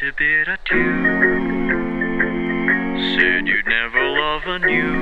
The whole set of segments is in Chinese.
a bit of two. Said you'd never love anew.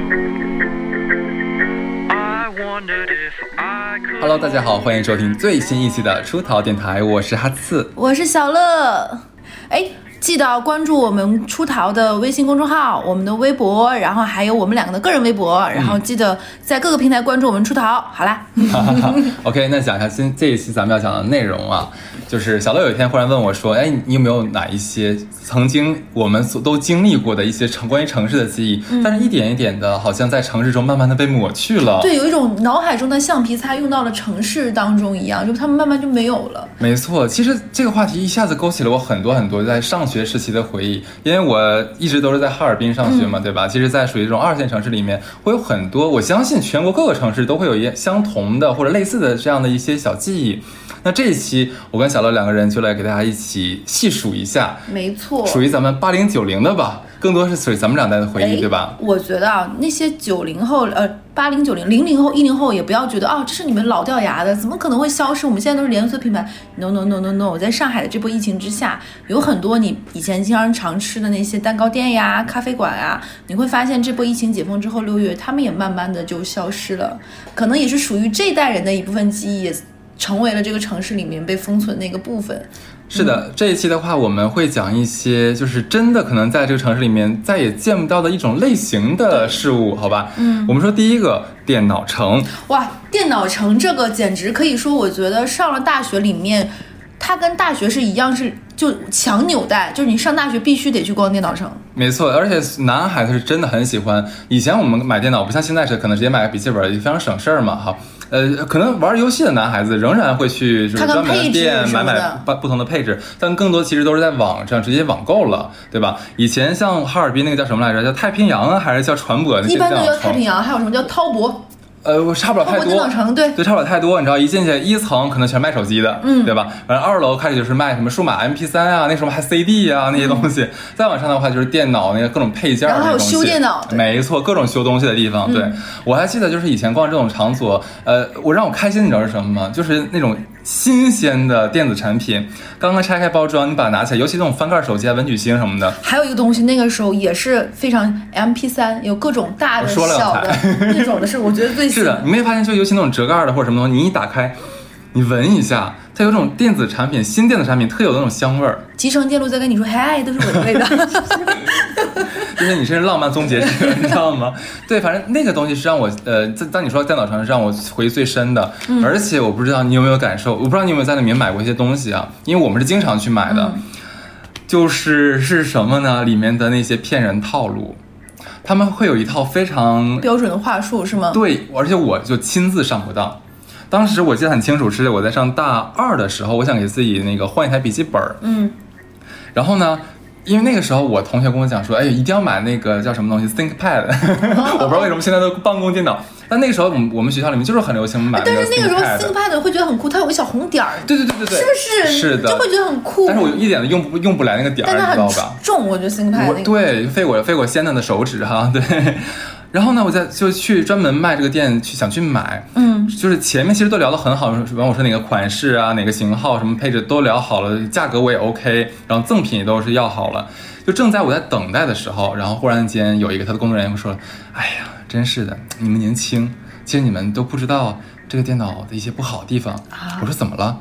I wondered if I could. Hello，大家好，欢迎收听最新一期的出逃电台，我是哈刺。我是小乐。哎，记得关注我们出逃的微信公众号、我们的微博，然后还有我们两个的个人微博，然后记得在各个平台关注我们出逃。好啦，OK，那讲一下今这一期咱们要讲的内容啊，就是小乐有一天忽然问我说：“哎，你有没有哪一些曾经我们所都经历过的一些城关于城市的记忆？但是一点一点的，好像在城市中慢慢的被抹去了。”对，有一种脑海中的橡皮擦用到了城市当中一样，就他们慢慢就没有了。没错，其实这个话题一下子勾起了我很多很多在上学时期的回忆，因为我一直都是在哈尔滨上学嘛，对吧？其实，在属于这种二线城市里面，会有很多，我相信全国各个城市都会有一相同的或者类似的这样的一些小记忆。那这一期，我跟小乐两个人就来给大家一起细数一下，没错，属于咱们八零九零的吧，更多是属于咱们两代的回忆，哎对吧？我觉得啊，那些九零后、呃八零、九零、零零后、一零后，也不要觉得哦，这是你们老掉牙的，怎么可能会消失？我们现在都是连锁品牌。No No No No No，在上海的这波疫情之下，有很多你以前经常常吃的那些蛋糕店呀、咖啡馆呀，你会发现这波疫情解封之后，六月他们也慢慢的就消失了，可能也是属于这代人的一部分记忆，也成为了这个城市里面被封存的一个部分。是的，这一期的话，我们会讲一些就是真的可能在这个城市里面再也见不到的一种类型的事物，好吧？嗯，我们说第一个电脑城，哇，电脑城这个简直可以说，我觉得上了大学里面，它跟大学是一样，是就强纽带，就是你上大学必须得去逛电脑城。没错，而且男孩子是真的很喜欢。以前我们买电脑不像现在是可能直接买个笔记本，也非常省事儿嘛，哈。呃，可能玩游戏的男孩子仍然会去就是专门的店买买不不同的配置，但更多其实都是在网上直接网购了，对吧？以前像哈尔滨那个叫什么来着？叫太平洋啊，还是叫船舶？一般都叫太平洋，还有什么叫滔博？呃，我差不了太多。对对，差不了太多。你知道，一进去一层可能全卖手机的，嗯，对吧？完了二楼开始就是卖什么数码 MP 三啊，那时候还 CD 啊那些东西。再往上的话就是电脑那个各种配件儿然后还有修电脑没错，各种修东西的地方。对我还记得，就是以前逛这种场所，呃，我让我开心，你知道是什么吗？就是那种新鲜的电子产品，刚刚拆开包装，你把它拿起来，尤其那种翻盖手机啊、文曲星什么的，还有一个东西，那个时候也是非常 MP 三有各种大的、小的。那种的，是我觉得最是的，你没发现就尤其那种折盖的或者什么东西，你一打开，你闻一下，它有种电子产品、新电子产品特有的那种香味儿，集成电路在跟你说，嗨，都是我的味道。就是你是浪漫终结者，你知道吗？对，反正那个东西是让我呃，在当你说电脑城是让我回忆最深的，而且我不知道你有没有感受，我不知道你有没有在里面买过一些东西啊，因为我们是经常去买的，就是是什么呢？里面的那些骗人套路，他们会有一套非常标准的话术是吗？对，而且我就亲自上过当。当时我记得很清楚，是我在上大二的时候，我想给自己那个换一台笔记本儿，嗯，然后呢，因为那个时候我同学跟我讲说，哎，一定要买那个叫什么东西 ThinkPad，我不知道为什么现在都办公电脑，但那个时候我们我们学校里面就是很流行买但是那个时候 ThinkPad。会觉得很酷，它有个小红点儿，对对对对对，是不是？是的，就会觉得很酷。但是我一点都用不用不来那个点你知道吧？重，我觉得 ThinkPad 我那个。对费我费我鲜嫩的手指哈，对。然后呢，我在就去专门卖这个店去想去买，嗯，就是前面其实都聊得很好，完我说哪个款式啊，哪个型号，什么配置都聊好了，价格我也 OK，然后赠品也都是要好了。就正在我在等待的时候，然后忽然间有一个他的工作人员说：“哎呀，真是的，你们年轻，其实你们都不知道这个电脑的一些不好的地方。啊我说：“怎么了？”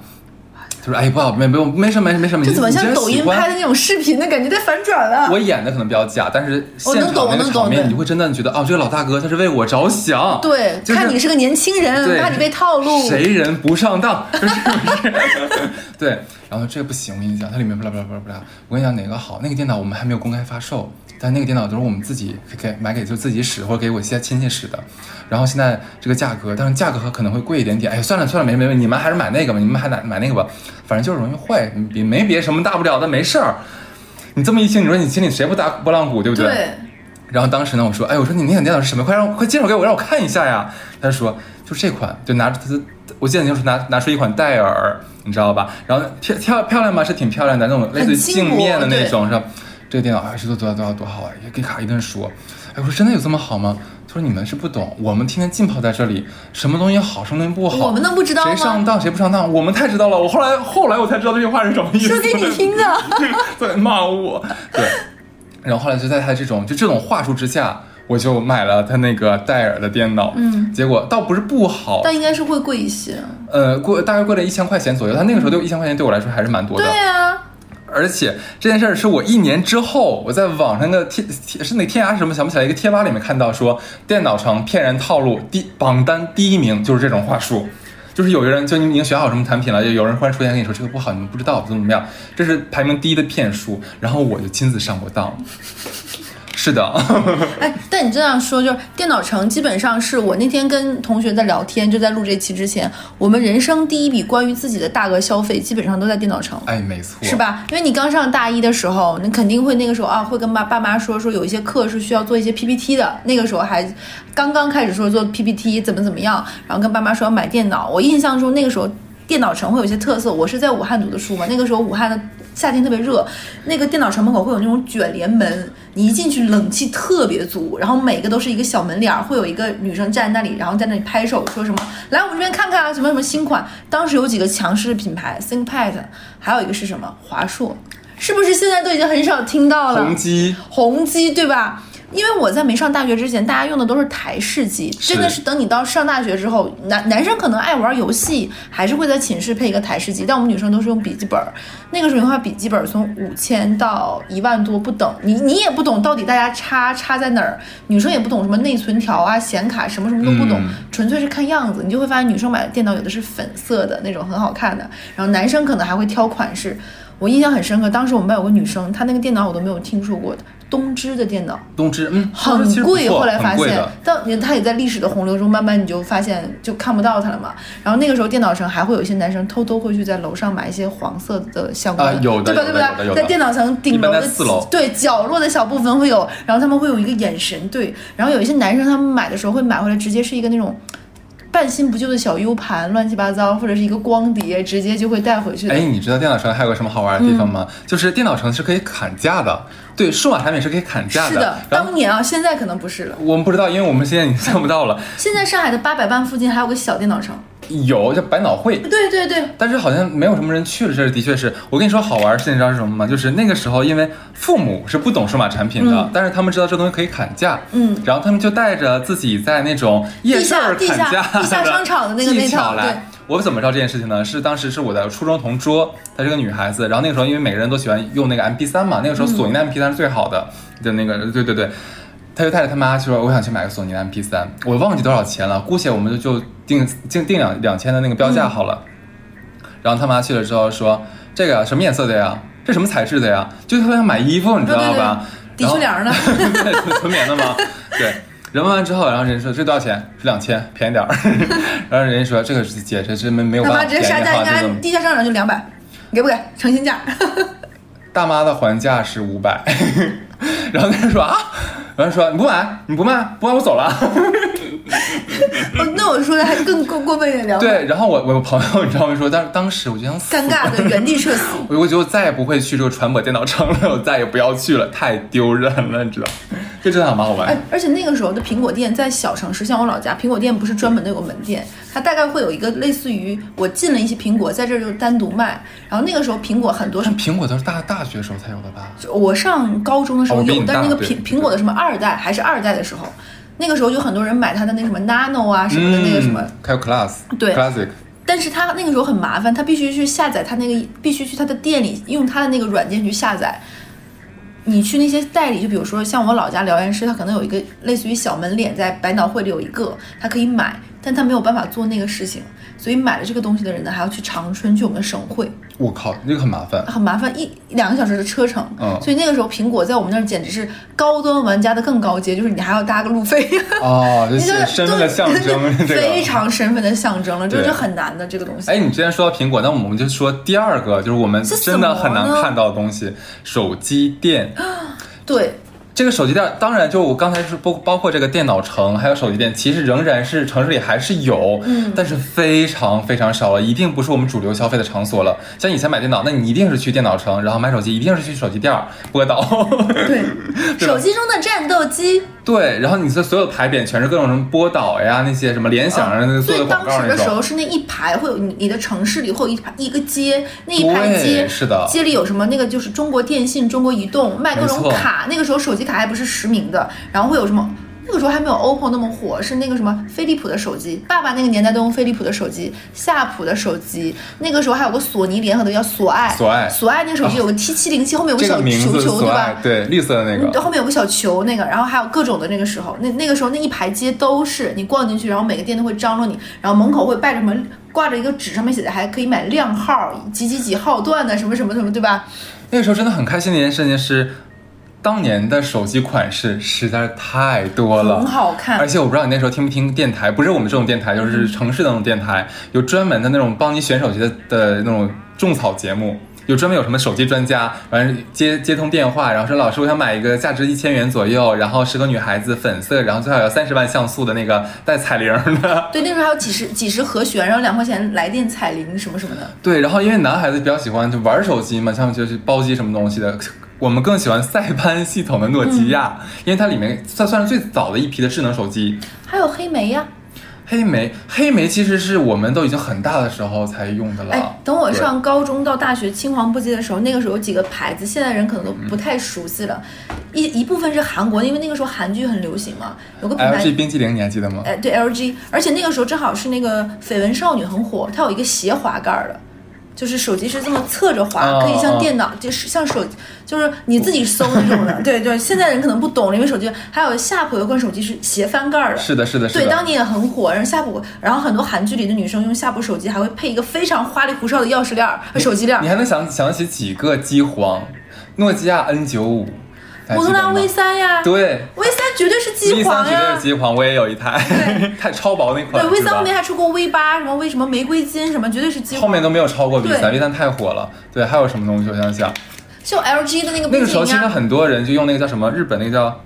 他说：“哎，不好，没没没什么，没什么。这怎么你像抖音拍的那种视频的感觉在反转了？我演的可能比较假，但是我能现场那个懂我能懂对场面，你会真的觉得哦，这个老大哥他是为我着想。对，就是看你是个年轻人，怕你被套路。谁人不上当？是不是？对，然后这个不行，我跟你讲，它里面不啦不啦不啦不啦，我跟你讲哪个好，那个电脑我们还没有公开发售，但那个电脑都是我们自己给买给就自己使或者给我一些亲戚使的。然后现在这个价格，但是价格可能会贵一点点。哎，算了算了，没没没，你们还是买那个吧，你们还买买那个吧，反正就是容易坏，也没别什么大不了的，没事儿。你这么一听，你说你心里谁不打波浪鼓，对不对？对，然后当时呢，我说，哎，我说你那款电脑是什么？快让快介绍给我，让我看一下呀。他说，就这款，就拿着他，我记得就是拿拿出一款戴尔，你知道吧？然后漂漂漂亮吗？是挺漂亮的，那种类似于镜面的那种，是吧？这个电脑还是多多多多好啊！也给卡一顿说，哎，我说真的有这么好吗？他说你们是不懂，我们天天浸泡在这里，什么东西好，什么东西不好，我们能不知道谁上当谁不上当，我们太知道了。我后来后来我才知道这句话是什么意思。说给你听的。在骂我，对。然后后来就在他这种就这种话术之下，我就买了他那个戴尔的电脑，嗯，结果倒不是不好，但应该是会贵一些。呃，贵大概贵了一千块钱左右。他那个时候就一千块钱对我来说还是蛮多的。对啊，而且这件事儿是我一年之后，我在网上的天天是那天涯是什么想不起来一个贴吧里面看到说电脑城骗人套路第榜单第一名就是这种话术。就是有的人，就你已经选好什么产品了，就有人忽然出现跟你说这个不好，你们不知道怎么怎么样，这是排名第一的骗术，然后我就亲自上过当。是的，哎，但你这样说，就是电脑城基本上是我那天跟同学在聊天，就在录这期之前，我们人生第一笔关于自己的大额消费，基本上都在电脑城。哎，没错，是？吧？因为你刚上大一的时候，你肯定会那个时候啊，会跟爸爸妈说说有一些课是需要做一些 PPT 的，那个时候还刚刚开始说做 PPT 怎么怎么样，然后跟爸妈说要买电脑。我印象中那个时候电脑城会有一些特色，我是在武汉读的书嘛，那个时候武汉的夏天特别热，那个电脑城门口会有那种卷帘门，你一进去冷气特别足，然后每个都是一个小门脸儿，会有一个女生站在那里，然后在那里拍手说什么来我们这边看看啊，什么什么新款。当时有几个强势的品牌，ThinkPad，还有一个是什么华硕，是不是现在都已经很少听到了？宏基宏基对吧？因为我在没上大学之前，大家用的都是台式机，真的是等你到上大学之后，男男生可能爱玩游戏，还是会在寝室配一个台式机，但我们女生都是用笔记本儿。那个时候的话，笔记本儿从五千到一万多不等，你你也不懂到底大家差差在哪儿，女生也不懂什么内存条啊、显卡什么什么都不懂，嗯纯粹是看样子，你就会发现女生买的电脑有的是粉色的那种很好看的，然后男生可能还会挑款式。我印象很深刻，当时我们班有个女生，她那个电脑我都没有听说过的，东芝的电脑东芝，嗯，很贵，后来发现很贵的，但她也在历史的洪流中，慢慢你就发现就看不到它了嘛。然后那个时候电脑城还会有一些男生偷偷会去在楼上买一些黄色的相关啊有的对吧？对有的有的有吧？在电脑城顶楼的四楼对角落的小部分会有，然后他们会有一个眼神对，然后有一些男生他们买的时候会买回来直接是一个那种。半新不旧的小 U 盘，乱七八糟，或者是一个光碟，直接就会带回去的。哎，你知道电脑城还有个什么好玩的地方嗯吗？就是电脑城是可以砍价的，对，数码产品是可以砍价的是的，当年啊，现在可能不是了。我们不知道，因为我们现在已经 看不到了。现在上海的八百万附近还有个小电脑城。有叫百脑汇，对对对，但是好像没有什么人去了。这的确是我跟你说好玩的事情，你知道是什么吗？就是那个时候，因为父母是不懂数码产品的，嗯但是他们知道这东西可以砍价，嗯然后他们就带着自己在那种夜市儿地下砍价地下商场的那个技那套对巧来。我怎么知道这件事情呢？是当时是我的初中同桌，她是个女孩子，然后那个时候因为每个人都喜欢用那个 MP 3嘛，那个时候索尼的 MP 3是最好的的那个，对对对。她就带着他妈说：“我想去买个索尼的 MP 3我忘记多少钱了，姑且我们就就定定定两两千的那个标价好了。然后他妈去了之后说：“这个什么颜色的呀？这什么材质的呀？就特别想买衣服，你知道吧？对对对抵触帘呢对，纯纯棉的吗？对。人问完之后，然后人说这多少钱？是两千，便宜点儿。然后人家说这个是姐，这真没没有他办法妈直接杀价，便宜哈，应该这个地下商场就两百，给不给？诚心价。大妈的还价是五百。然后那人说啊，然后说你不买，你不卖，不卖我走了。哦那我说的还更过过分一点，聊。对，然后我我朋友你知道吗？说当当时我就想死尴尬的原地社死。我我就再也不会去这个传播电脑城了，我再也不要去了，太丢人了，你知道？这真的蛮好玩。哎，而且那个时候的苹果店在小城市，像我老家，苹果店不是专门的有个门店，它大概会有一个类似于我进了一些苹果，在这儿就单独卖。然后那个时候苹果很多但苹果都是大大学时候才有的吧？我上高中的时候有，哦但是那个苹苹果的什么二代还是二代的时候，那个时候有很多人买他的那什么 Nano 啊什么的那个什么，嗯，还有 Class，对，Classic，但是他那个时候很麻烦，他必须去下载他那个，必须去他的店里用他的那个软件去下载。你去那些代理，就比如说像我老家辽源市，他可能有一个类似于小门脸，在百脑汇里有一个，他可以买，但他没有办法做那个事情，所以买了这个东西的人呢，还要去长春去我们的省会，我靠，这个很麻烦。很麻烦，一两个小时的车程。嗯所以那个时候苹果在我们那儿简直是高端玩家的更高阶，就是你还要搭个路费。哦，就是身份的象征，这个非。常身份的象征了，这对是很难的这个东西。哎，你之前说到苹果，那我们就说第二个，就是我们真的很难看到的东西——手机店。对，这个手机店，当然就我刚才是包包括这个电脑城，还有手机店，其实仍然是城市里还是有，嗯但是非常非常少了，一定不是我们主流消费的场所了。像以前买电脑，那你一定是去电脑城，然后买手机一定是去手机店儿波导。对，对手机中的战斗机，对，然后你的所有牌匾全是各种什么波导呀，那些什么联想啊，那个做的所以当广告那种。时的时候是那一排会有你你的城市里会有一排一个街，那一排街是的街里有什么？那个就是中国电信、中国移动卖各种卡，那个时候手机卡还不是实名的，然后会有什么？那个时候还没有 OPPO 那么火，是那个什么飞利浦的手机。爸爸那个年代都用飞利浦的手机，夏普的手机。那个时候还有个索尼联合的叫索爱，索爱索爱那个手机有个 T 七零七，后面有个小球球，对吧？，对，绿色的那，个。后面有个小球那个，然后还有各种的那个时候，那那个时候那一排街都是你逛进去，然后每个店都会张罗你，然后门口会摆着什么挂着一个纸，上面写的还可以买靓号，几几几号段的什么什么什么，对吧？那个时候真的很开心的一件事情是，当年的手机款式实在是太多了，很好看而且我不知道你那时候听不听电台，不是我们这种电台，就是城市的那种电台，有专门的那种帮你选手机的的那种种草节目。有专门有什么手机专家，完了接接通电话，然后说老师我想买一个价值一千元左右，然后适合女孩子粉色，然后最好要三十万像素的那个带彩铃的。对，那时候还有几十几十和弦，然后两块钱来电彩铃什么什么的。对，然后因为男孩子比较喜欢就玩手机嘛，像就是包机什么东西的，我们更喜欢塞班系统的诺基亚，因为它里面算算是最早的一批的智能手机。还有黑莓呀，黑莓，黑莓其实是我们都已经很大的时候才用的了。哎，等我上高中到大学青黄不接的时候，那个时候有几个牌子，现在人可能都不太熟悉了。一一部分是韩国的，因为那个时候韩剧很流行嘛，有个品牌 LG 冰激凌你还记得吗？哎，对 LG，而且那个时候正好是那个绯闻少女很火，它有一个斜滑盖儿的，就是手机是这么侧着滑，哦可以像哦电脑，就是像手，就是你自己搜那种的。对对，现在人可能不懂，因为手机还有夏普有款手机是斜翻盖儿的。是的，是的，是对，当年也很火，然后夏普，然后很多韩剧里的女生用夏普手机还会配一个非常花里胡哨的钥匙链儿、和手机链儿你。还能想想起几个机皇？诺基亚 N 九五，摩托罗拉 V 三呀，对，V 三绝对是机皇呀。三绝对是。机皇，我也有一台，太超薄那款，对，V 三后面还出过 V 八，什么 V 什么玫瑰金什么，绝对是机皇。后面都没有超过 V 三，V 三太火了。对，还有什么东西？我想想，就 LG 的那个那个时候其实很多人就用那个叫什么日本那个叫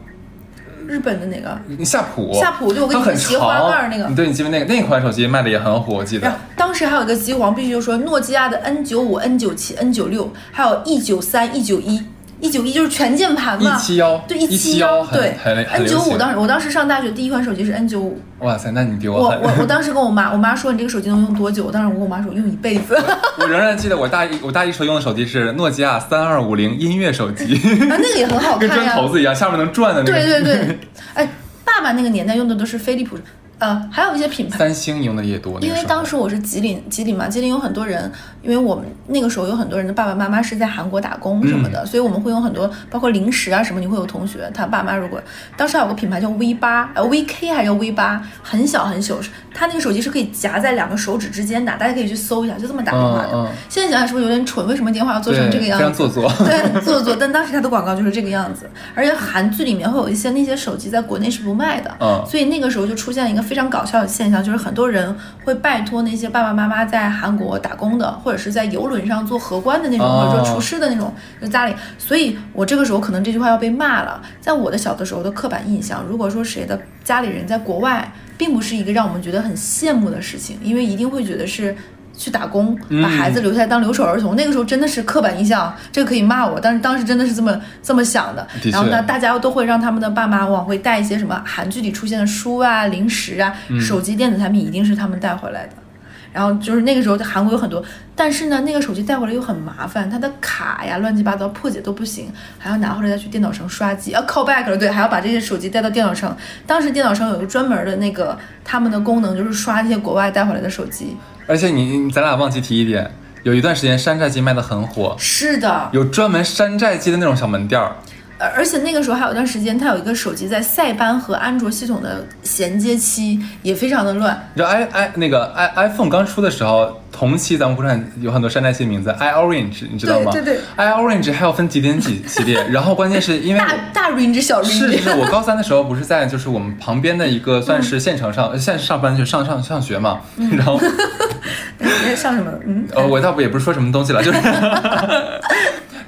日本的那个。夏普，夏普就我跟你说斜滑盖儿那个。对，你记不记得那个？那款手机卖的也很火，我记得。当时还有一个机皇，必须就说诺基亚的 N 九五、N 九七、N 九六，还有 E 九三、E 九一、E 九一就是全键盘嘛。171对171七幺，对很很 N 流行九五当时我当时上大学第一款手机是 N 九五，哇塞，那你比我很。我我当时跟我妈，我妈说你这个手机能用多久？我当时我跟我妈说用一辈子。我仍然记得我大一我大一时候用的手机是诺基亚三二五零音乐手机，啊，那个也很好看跟砖。头子一样，下面能转的那个。对对对，哎，爸爸那个年代用的都是飞利浦，呃，还有一些品牌。三星用的也多，因为当时我是吉林，吉林嘛，吉林有很多人，因为我们那个时候有很多人的爸爸妈妈是在韩国打工什么嗯的，所以我们会有很多，包括零食啊什么，你会有同学他爸妈如果当时还有个品牌叫 V 八，呃 VK 还是叫 V 八，很小很小，是它那个手机是可以夹在两个手指之间的，大家可以去搜一下，就这么打电话的。嗯嗯现在想想是不是有点蠢？为什么电话要做成这个样子？非常做作。对，做作。但当时它的广告就是这个样子，而且韩剧里面会有一些那些手机在国内是不卖的，嗯所以那个时候就出现一个非常搞笑的现象，就是很多人会拜托那些爸爸妈妈在韩国打工的，或者是在游轮上做荷官的那种，哦或者说厨师的那种，就家里。所以我这个时候可能这句话要被骂了。在我的小的时候的刻板印象，如果说谁的家里人在国外，并不是一个让我们觉得很羡慕的事情，因为一定会觉得是。去打工，把孩子留下来当留守儿童，那个时候真的是刻板印象，这个可以骂我，但是当时真的是这么这么想的。的然后呢，大家都会让他们的爸妈往回带一些什么韩剧里出现的书啊、零食啊、嗯手机、电子产品，一定是他们带回来的。然后就是那个时候在，韩国有很多，但是呢，那个手机带回来又很麻烦，它的卡呀乱七八糟破解都不行，还要拿回来再去电脑城刷机，啊 call back 了，对，还要把这些手机带到电脑城。当时电脑城有一个专门的那个他们的功能，就是刷那些国外带回来的手机。而且你你咱俩忘记提一点，有一段时间山寨机卖的很火，是的，有专门山寨机的那种小门店儿。而而且那个时候还有一段时间，它有一个手机在塞班和安卓系统的衔接期也非常的乱。你知道 i i 那个 i iPhone 刚出的时候，同期咱们国产有很多山寨机的名字，i Orange 你知道吗？对对对，i Orange 还要分几点几系列，然后关键是因为大我大 range 小 range，是是是，我高三的时候不是在就是我们旁边的一个算是县城上，现在上班就上上上学嘛，然后 哎像什么？嗯，呃，我倒不也不是说什么东西了，就是。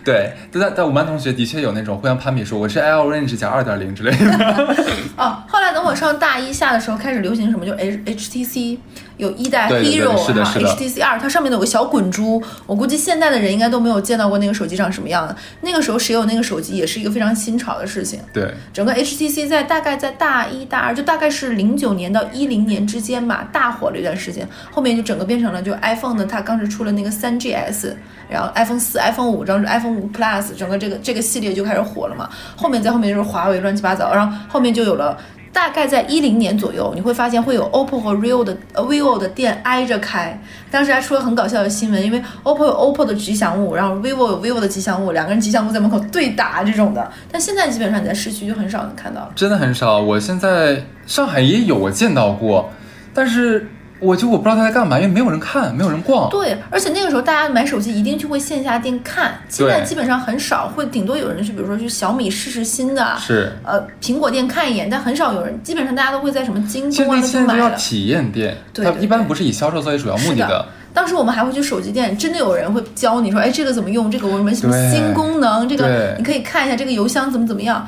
对，但在在我们班同学的确有那种互相攀比说我是 L range 加二点零之类的。哦，后来等我上大一下的时候，开始流行什么，就 H HTC 有一代 Hero 是的 HTC 二，它上面有个小滚珠，我估计现在的人应该都没有见到过那个手机长什么样的。那个时候谁有那个手机，也是一个非常新潮的事情。对，整个 HTC 在大概在大一大二，就大概是零九年到一零年之间吧，大火了一段时间。后面就整个变成了就 iPhone 的，它当时出了那个三 GS，然后 iPhone 四、iPhone 五，然后 iPhone 五 Plus，整个这个这个系列就开始火了嘛。后面在后面就是华为乱七八糟，然后后面就有了。大概在一零年左右，你会发现会有 OPPO 和 Real 的 vivo 的店挨着开。当时还出了很搞笑的新闻，因为 OPPO 有 OPPO 的吉祥物，然后 vivo 有 vivo 的吉祥物，两个人吉祥物在门口对打这种的。但现在基本上你在市区就很少能看到。真的很少。我现在上海也有，我见到过，但是我就我不知道他在干嘛，因为没有人看，没有人逛。对，而且那个时候大家买手机一定去会线下店看，现在基本上很少会，顶多有人去，比如说去小米试试新的，是，呃，苹果店看一眼，但很少有人，基本上大家都会在什么京东啊那那现在都要边买的。体验店，对对它一般不是以销售作为主要目的是的。当时我们还会去手机店，真的有人会教你说，哎，这个怎么用，这个有什么什么新功能，这个你可以看一下这个邮箱怎么怎么样。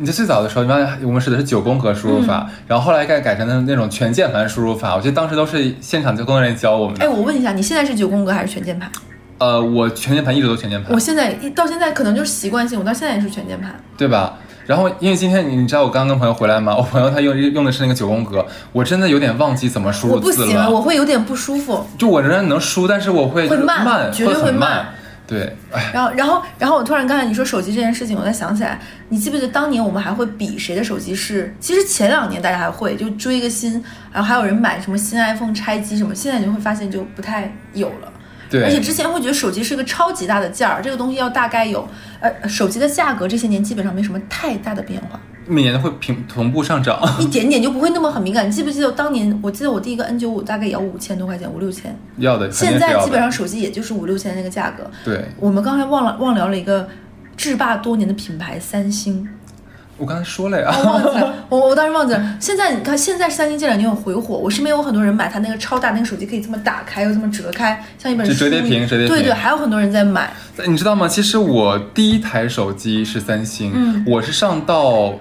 你在最早的时候，一般我们使的是九宫格输入法，嗯然后后来改改成的那种全键盘输入法。我记得当时都是现场就工作人员教我们的。哎，我问一下，你现在是九宫格还是全键盘？呃，我全键盘一直都全键盘我，现在一到现在可能就是习惯性，我到现在也是全键盘。对吧？然后因为今天你你知道我刚跟朋友回来吗？我朋友他用用的是那个九宫格，我真的有点忘记怎么输我入字不行，我。会有点不舒服。就我仍然能输，但是我会会慢慢，绝对会慢。对，哎，然后，然后，然后我突然刚才你说手机这件事情，我才想起来，你记不记得当年我们还会比谁的手机是？其实前两年大家还会就追一个新，然后还有人买什么新 iPhone 拆机什么，现在你就会发现就不太有了。对，而且之前会觉得手机是个超级大的件儿，这个东西要大概有，呃，手机的价格这些年基本上没什么太大的变化，每年都会平同步上涨。一点点就不会那么很敏感。你记不记得当年？我记得我第一个 N 九五大概也要五千多块钱，五六千。要的，现。在基本上手机也就是五六千那个价格。对，我们刚才忘了忘聊了一个制霸多年的品牌三星，我刚才说了呀。我忘记了，我我当时忘记了。现在你看，现在三星这两年有回火，我身边有很多人买它那个超大那个手机，可以这么打开又这么折开，像一本书。折叠屏折叠屏对对，还有很多人在买。你知道吗？其实我第一台手机是三星，嗯我是上到，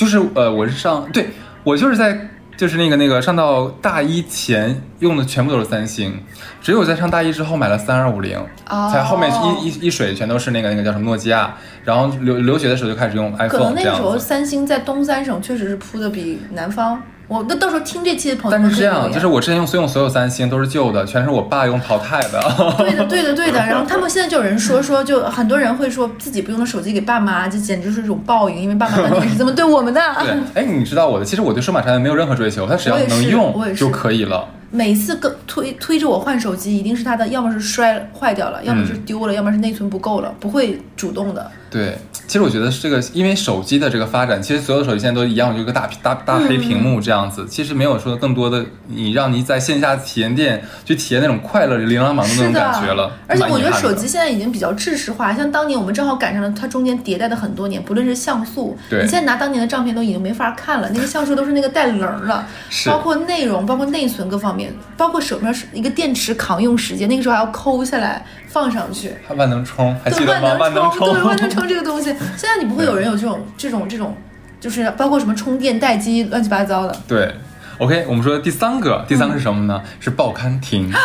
就是呃，我是上，对我就是在就是那个那个上到大一前用的全部都是三星，只有在上大一之后买了三二五零，哦才后面一一一水全都是那个那个叫什么诺基亚，然后留留学的时候就开始用 iPhone 可能那个时候。三星在东三省确实是铺的比南方。我那到时候听这期的朋友们但是这样，就是我之前用所用所有三星都是旧的，全是我爸用淘汰的。对的，对的，对的。然后他们现在就有人说说，就很多人会说自己不用的手机给爸妈，这简直是一种报应，因为爸妈当年也是这么对我们的。对，哎，你知道我的，其实我对数码产品没有任何追求，它只要能用也是就可以了。每次跟推推着我换手机，一定是它的要么是摔坏掉了，要么是丢了，要么是内存不够了，不会主动的。对，其实我觉得是这个，因为手机的这个发展，其实所有的手机现在都一样，就一个大大大黑屏幕这样子。其实没有说更多的你让你在线下体验店去体验那种快乐琳琅满目的那种感觉了。而且我觉得手机现在已经比较制式化，像当年我们正好赶上了它中间迭代的很多年，不论是像素，你现在拿当年的照片都已经没法看了，那个像素都是那个带棱儿了，是包括内容，包括内存各方面，包括手边是一个电池扛用时间，那个时候还要抠下来放上去。还万能充，还记对得吗？万能充，对万能充这个东西，现在你不会有人有这种这种这种，就是包括什么充电待机乱七八糟的。对，OK，我们说第三个，第三个是什么呢？是报刊亭。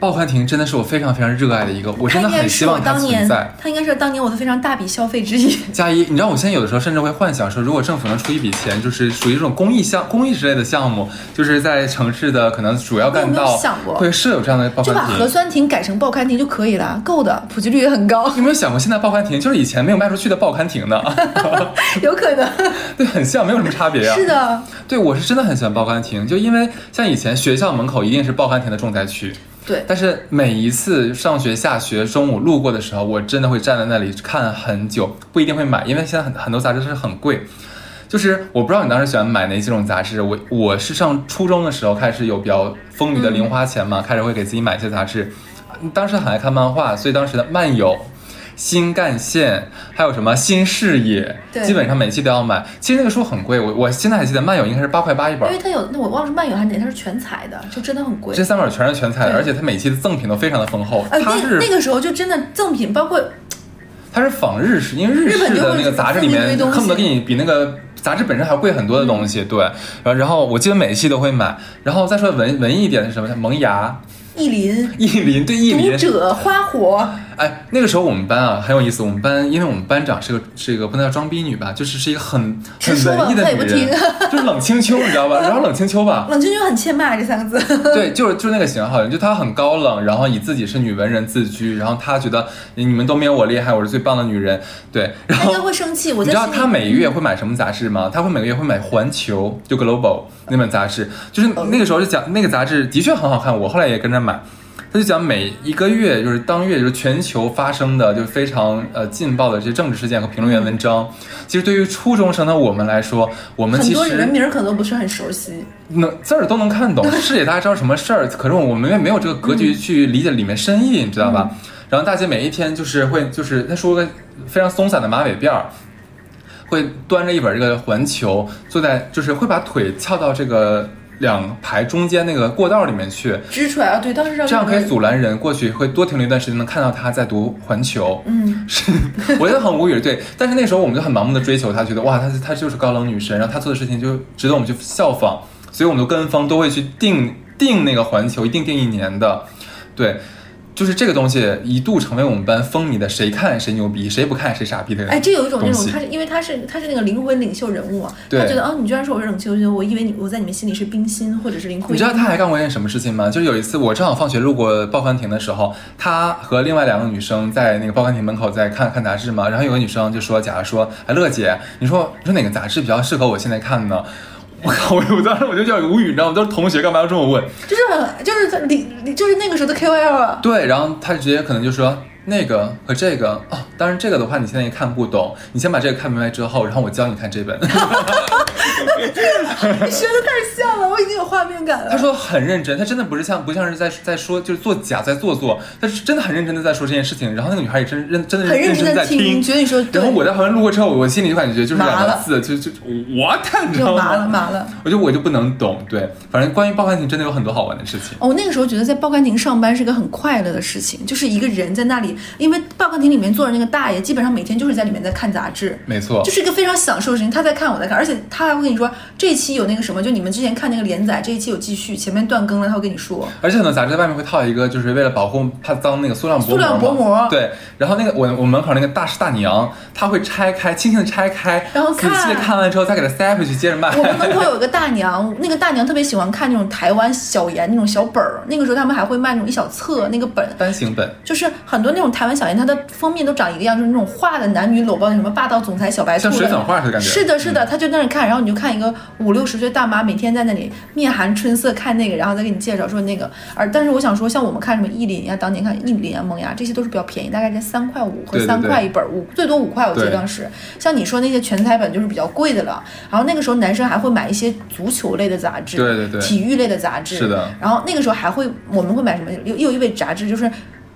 报刊亭真的是我非常非常热爱的一个，我真的很希望它当年存在。，它应该是当年我的非常大笔消费之一。加一，你知道我现在有的时候甚至会幻想说，如果政府能出一笔钱，就是属于这种公益项、公益之类的项目，就是在城市的可能主要干道会设有这样的报刊亭就把。核酸亭改成报刊亭就可以了，够的，普及率也很高，你有没有想过，现在报刊亭就是以前没有卖出去的报刊亭呢？有可能。对，很像，没有什么差别啊。是的，对，我是真的很喜欢报刊亭，就因为像以前学校门口一定是报刊亭的重灾区，对，但是每一次上学、下学、中午路过的时候，我真的会站在那里看很久，不一定会买，因为现在很很多杂志是很贵。就是我不知道你当时喜欢买哪几种杂志，我我是上初中的时候开始有比较丰裕的零花钱嘛，开始会给自己买一些杂志。当时很爱看漫画，所以当时的漫友。新干线，还有什么新视野，对基本上每期都要买。其实那个书很贵，我我现在还记得漫友应该是八块八一本因，为它有那我忘了是漫友还是哪，它是全彩的，就真的很贵这。三本全是全彩的，而且它每期的赠品都非常的丰厚。呃，它是那那个时候就真的赠品，包括它是仿日式，因为日式的那个杂志里面恨不得给你比那个杂志本身还贵很多的东西，对。然后然后我记得每一期都会买。然后再说文文艺一点的是什么？像萌芽、意林、意林，对意林读。者、花火，哎，那个时候我们班啊很有意思，我们班因为我们班长是个是一个不能叫装逼女吧，就是是一个很 很文艺的女人，就是冷清秋，你知道吧？然后冷清秋吧，冷清秋很欠骂这三个字。对，就是就是那个型号，就她很高冷，然后以自己是女文人自居，然后她觉得你们都没有我厉害，我是最棒的女人，对，然后他应该会生气。我你知道在心里他每月会买什么杂志吗？她会每个月会买《环球》就 Global 那本杂志，就是那个时候就讲那个杂志的确很好看，我后来也跟着买。他就讲每一个月就是当月就是全球发生的就是非常呃劲爆的这些政治事件和评论员文章。其实对于初中生的我们来说，我们其很多人名儿可能都不是很熟悉。能字儿都能看懂，是也大家知道什么事儿，可是我们也没有这个格局去理解里面深意，你知道吧？然后大姐每一天就是会就是她梳个非常松散的马尾辫儿，会端着一本这个环球，坐在就是会把腿翘到这个两排中间那个过道里面去，支出来啊，对，当时让这样可以阻拦人过去，会多停留一段时间，能看到他在读环球。嗯，是，我觉得很无语。对，但是那时候我们就很盲目的追求他，觉得哇，她她就是高冷女神，然后她做的事情就值得我们去效仿，所以我们就跟风都会去订订那个环球，一定订一年的。对，就是这个东西一度成为我们班风靡的，谁看谁牛逼，谁不看谁傻逼的。哎，这有一种那种，他是因为他是他是那个灵魂领袖人物啊，他觉得哦，你居然说我是领袖，我以为你我在你们心里是冰心或者是林徽因。你知道他还干过一件什么事情吗？就是有一次我正好放学路过报刊亭的时候，他和另外两个女生在那个报刊亭门口在看看杂志嘛。然后有个女生就说：“假如说，哎，乐姐，你说你说哪个杂志比较适合我现在看呢？” 我靠！我我当时我就叫无语，你知道吗？都是同学，干嘛要这么问？就是很就是李就是那个时候的 KOL 啊，对，然后他直接可能就说那个和这个哦，当然这个的话你现在也看不懂，你先把这个看明白之后，然后我教你看这本。你学的太像了，我已经有画面感了。他说很认真，他真的不是像不像是在在说就是作假在做作，他是真的很认真的在说这件事情。然后那个女孩也真认真的很认真的听，觉得你说对然后我在旁边路过之后，我心里就感觉就是两个字，就就 what，你知道就麻了？麻了。我觉得我就不能懂，对，反正关于报刊亭真的有很多好玩的事情。哦，我那个时候觉得在报刊亭上班是个很快乐的事情，就是一个人在那里，因为报刊亭里面坐着那个大爷，基本上每天就是在里面在看杂志，没错，就是一个非常享受的事情。他在看，我在看，而且他还会跟你说这一期有那个什么，就你们之前看那个连载，这一期有继续，前面断更了，他会跟你说。而且很多杂志在外面会套一个，就是为了保护怕脏那个塑料薄膜。塑料薄膜对，然后那个我我门口那个大师大娘，她会拆开，轻轻的拆开，然后仔细的看看完之后再给它塞回去，接着卖。我们门口有一个大娘，那个大娘特别喜欢看那种台湾小言那种小本儿，那个时候他们还会卖那种一小册那个本。单行本，就是很多那种台湾小言，它的封面都长一个样，就是那种画的男女搂抱，什么霸道总裁小白兔的，像水粉画似的感觉。是的，是的，他就在那儿看，然后你就看一个五六十岁大妈每天在那里面含春色看那个，然后再给你介绍说那个。而但是我想说，像我们看什么意林呀，当年看意林啊、萌芽，这些都是比较便宜，大概在三块五和三块一本，五最多五块，我记得当时。像你说那些全彩本就是比较贵的了。然后那个时候男生还会买一些足球类的杂志，对对对体育类的杂志。是的然后那个时候还会我们会买什么？有有一位杂志就是。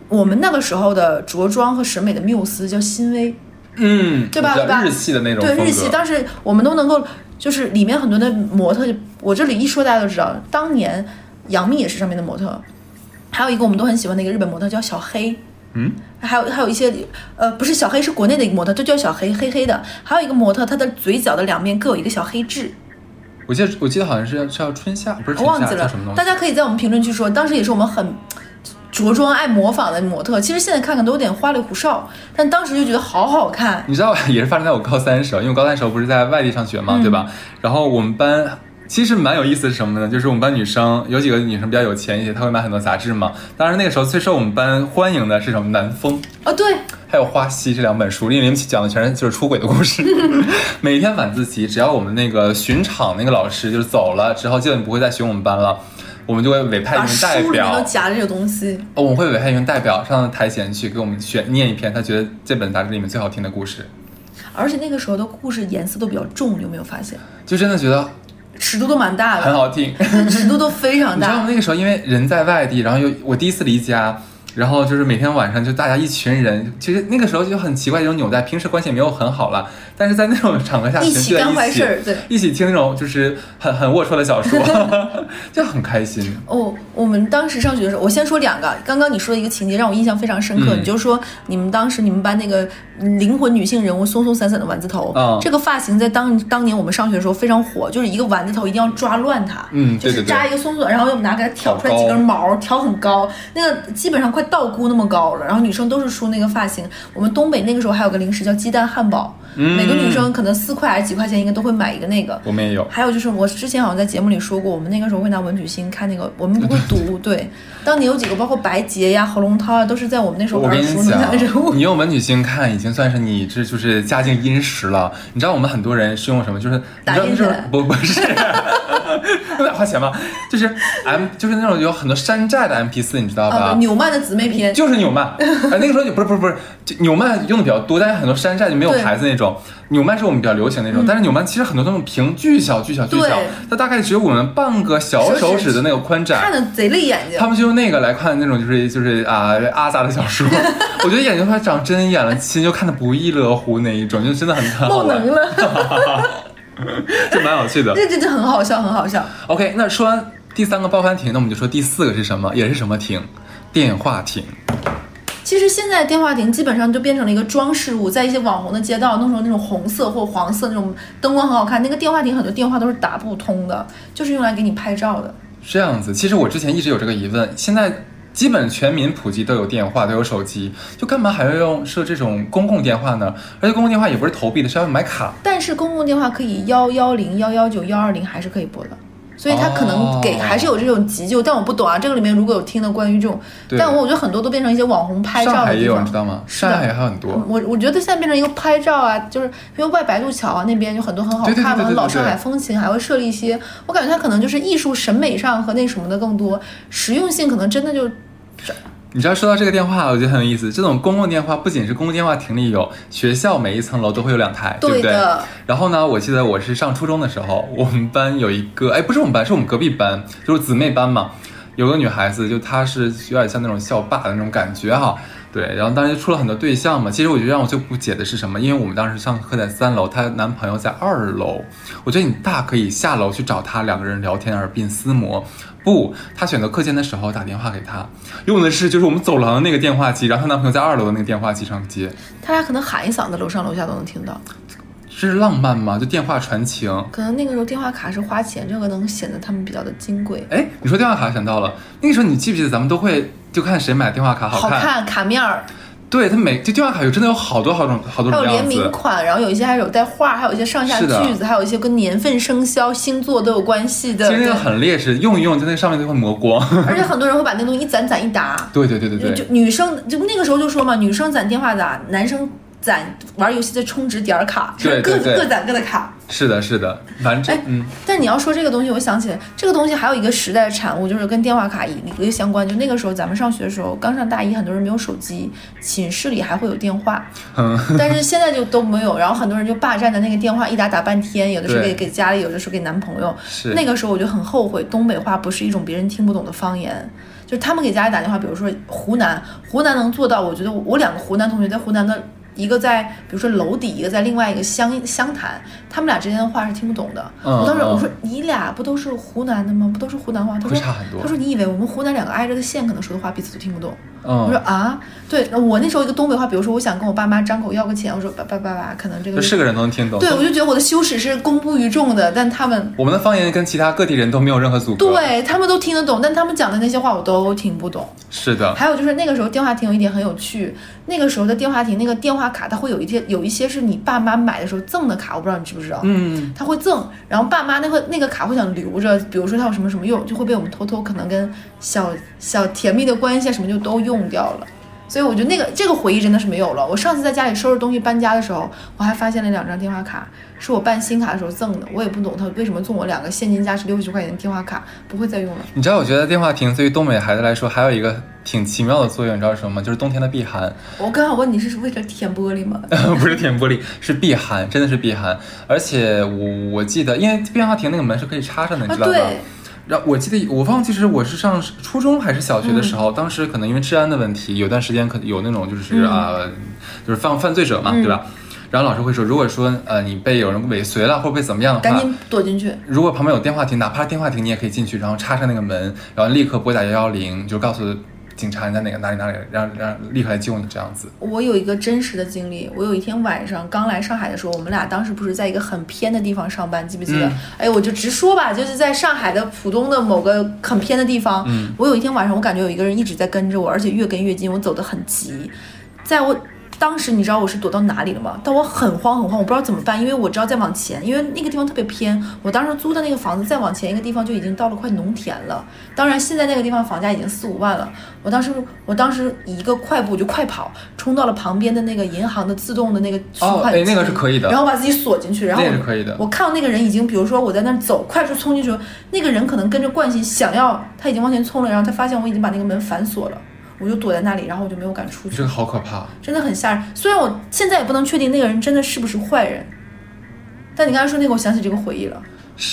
我们那个时候的着装和审美的缪斯叫新薇，嗯，对吧对吧日系的那种。对日系，当时我们都能够，就是里面很多的模特，我这里一说大家都知道，当年杨幂也是上面的模特，还有一个我们都很喜欢的一个日本模特叫小黑，嗯，还有还有一些呃不是小黑是国内的一个模特，就叫小黑黑黑的，还有一个模特，她的嘴角的两面各有一个小黑痣，我记得我记得好像是是叫春夏，不是春夏我忘记了？大家可以在我们评论区说，当时也是我们很。着装爱模仿的模特，其实现在看看都有点花里胡哨，但当时就觉得好好看。你知道，也是发生在我高三的时候，因为我高三时候不是在外地上学嘛，嗯对吧？然后我们班其实蛮有意思是什么呢？就是我们班女生有几个女生比较有钱一些，她会买很多杂志嘛。当然那个时候最受我们班欢迎的是什么？南风。哦，对，还有《花溪》这两本书，因为里面讲的全是就是出轨的故事。每天晚自习，只要我们那个巡场那个老师就是走了之后，基本不会再巡我们班了，我们就会委派一名代书里面表都，夹着这个东西。哦我们会委派一名代表上台前去给我们选念一篇他觉得这本杂志里面最好听的故事，而且那个时候的故事颜色都比较重，你有没有发现？就真的觉得尺度都蛮大的，很好听。尺度都非常大你知道吗大。那个时候，因为人在外地，然后又我第一次离家，然后就是每天晚上就大家一群人，其实那个时候就很奇怪这种纽带，平时关系也没有很好了，但是在那种场合下一起干坏事儿对一起听那种就是很很龌龊的小说，就很开心。哦，我们当时上学的时候，我先说两个。刚刚你说的一个情节让我印象非常深刻，嗯你就说你们当时你们班那个灵魂女性人物松松散散的丸子头，嗯这个发型在当当年我们上学的时候非常火，就是一个丸子头一定要抓乱它，嗯就是扎一个松松，然后又拿给它挑出来几根毛，挑很高，那个基本上快道姑那么高了。然后女生都是梳那个发型。我们东北那个时候还有个零食叫鸡蛋汉堡，嗯每个女生可能四块还是几块钱应该都会买一个那个。我们也有。还有就是，我之前好像在节目里说过，我们那个时候会拿文曲星看那个，我们不会读。对，当年有几个，包括白洁呀、何龙涛啊，都是在我们那时候我跟你耳熟能详的人物，你。用文曲星看，已经算是你这就是家境殷实了。你知道我们很多人是用什么？就是你知道那种打印起来不不是，那花钱吗？就是 M 就是那种有很多山寨的 MP 四你知道吧？啊，纽曼的姊妹篇，就是纽曼，哎，那个时候不是不是不是，就纽曼用的比较多，但是很多山寨就没有牌子那种。纽曼是我们比较流行的那种，但是纽曼其实很多那种屏巨小巨小巨小，它大概只有我们半个小手指的那个宽窄。看着贼累眼睛他。们就用那个来看那种就是就是啊阿杂的小说，我觉得眼睛快长针眼了，亲就看的不亦乐乎那一种，就真的很很好 能，了，就蛮有趣的。这这这很好笑，很好笑。OK，那说完第三个报刊亭，那我们就说第四个是什么，也是什么亭，电话亭。其实现在电话亭基本上就变成了一个装饰物，在一些网红的街道弄成那种红色或黄色那种灯光很好看。那个电话亭很多电话都是打不通的，就是用来给你拍照的。这样子，其实我之前一直有这个疑问，现在基本全民普及都有电话，都有手机，就干嘛还要用设这种公共电话呢？而且公共电话也不是投币的，是要买卡。但是公共电话可以幺幺零、幺幺九、幺二零还是可以拨的，所以他可能给、哦还是有这种急救，但我不懂啊。这个里面如果有听的关于这种，但我我觉得很多都变成一些网红拍照的地方你知。道吗？上海还有很多。我我觉得现在变成一个拍照啊，就是因为外白渡桥啊那边有很多很好看的老上海风情，还会设立一些，我感觉它可能就是艺术审美上和那什么的更多，实用性可能真的就你知道说到这个电话，我觉得很有意思。这种公共电话不仅是公共电话亭里有，学校每一层楼都会有两台，对不对。然后呢，我记得我是上初中的时候，我们班有一个，哎，不是我们班，是我们隔壁班，就是姊妹班嘛。有个女孩子，就她是有点像那种校霸的那种感觉哈。对，然后当时就出了很多对象嘛。其实我觉得让我最不解的是什么？因为我们当时上课在三楼，她男朋友在二楼。我觉得你大可以下楼去找他，两个人聊天耳鬓厮磨。不，她选择课间的时候打电话给他，用的是就是我们走廊的那个电话机，然后她男朋友在二楼的那个电话机上接，他俩可能喊一嗓子，楼上楼下都能听到。这是浪漫吗？就电话传情。可能那个时候电话卡是花钱，这个能显得他们比较的金贵。哎，你说电话卡想到了，那个时候你记不记得咱们都会就看谁买电话卡看？好看卡面儿，对，它每就电话卡有真的有好多好种好多还有联。名款，然后有一些还有带画，还有一些上下句子，还有一些跟年份、生肖、星座都有关系的。其实那个很劣势，用一用在那上面就会磨光。而且很多人会把那东西一攒攒一沓。对对对对对就，女生就那个时候就说嘛，女生攒电话打，男生攒玩游戏的充值点儿卡，各对对对各攒各的卡。是的，是的，反正哎嗯，但你要说这个东西，我想起来，这个东西还有一个时代的产物，就是跟电话卡一一个相关。就那个时候咱们上学的时候，刚上大一，很多人没有手机，寝室里还会有电话，嗯但是现在就都没有。然后很多人就霸占的那个电话，一打打半天，有的是对给给家里，有的是给男朋友。是那个时候我就很后悔，东北话不是一种别人听不懂的方言。就是他们给家里打电话，比如说湖南，湖南能做到，我觉得我我两个湖南同学在湖南的，一个在比如说楼底，一个在另外一个湘湘潭，他们俩之间的话是听不懂的。我当时我说你俩不都是湖南的吗？不都是湖南话？他说差很多他说你以为我们湖南两个挨着的县可能说的话彼此都听不懂？我说嗯，啊，对，我那时候一个东北话，比如说我想跟我爸妈张口要个钱，我说爸爸爸爸，可能这个是个人都能听懂。对，我就觉得我的羞耻是公布于众的，但他们我们的方言跟其他各地人都没有任何阻隔。，对他们都听得懂，但他们讲的那些话我都听不懂。是的，还有就是那个时候电话亭有一点很有趣，那个时候的电话亭那个电话卡，它会有一些有一些是你爸妈买的时候赠的卡，我不知道你知不知道？嗯，他会赠，然后爸妈那个那个卡会想留着，比如说他有什么什么用，就会被我们偷偷可能跟小小甜蜜的关系啊什么就都用掉了。所以我觉得那个这个回忆真的是没有了。我上次在家里收拾东西搬家的时候，我还发现了两张电话卡，是我办新卡的时候赠的。我也不懂他为什么送我两个现金价值六十块钱的电话卡，不会再用了。你知道，我觉得电话亭对于东北孩子来说还有一个挺奇妙的作用，你知道是什么吗？就是冬天的避寒。我刚好问你是为了舔玻璃吗？不是舔玻璃，是避寒，真的是避寒。而且我我记得，因为电话亭那个门是可以插上的，你啊，知道吧？对，然后我记得我忘记是我是上初中还是小学的时候，当时可能因为治安的问题，有段时间可能有那种就是嗯啊、就是犯犯罪者嘛，嗯对吧？然后老师会说，如果说呃你被有人尾随了或者被怎么样的话，赶紧躲进去。如果旁边有电话亭，哪怕是电话亭，你也可以进去，然后插上那个门，然后立刻拨打幺幺零，就告诉警察你在哪个哪里哪里，让让立刻来救你这样子。我有一个真实的经历，我有一天晚上刚来上海的时候，我们俩当时不是在一个很偏的地方上班，记不记得？嗯哎，我就直说吧，就是在上海的浦东的某个很偏的地方。嗯我有一天晚上，我感觉有一个人一直在跟着我，而且越跟越近，我走得很急。在我当时，你知道我是躲到哪里了吗？但我很慌很慌，我不知道怎么办，因为我知道再往前，因为那个地方特别偏。我当时租的那个房子再往前一个地方就已经到了快农田了。当然，现在那个地方房价已经四五万了。我当时，我当时以一个快步就快跑，冲到了旁边的那个银行的自动的那个取哦款那个是可以的然后把自己锁进去，然后那我也是可以的我看到那个人已经，比如说我在那儿走，快速冲进去，那个人可能跟着惯性想要，他已经往前冲了，然后他发现我已经把那个门反锁了，我就躲在那里，然后我就没有敢出去这个，好可怕。真的很吓人。虽然我现在也不能确定那个人真的是不是坏人，但你刚才说那个，我想起这个回忆了。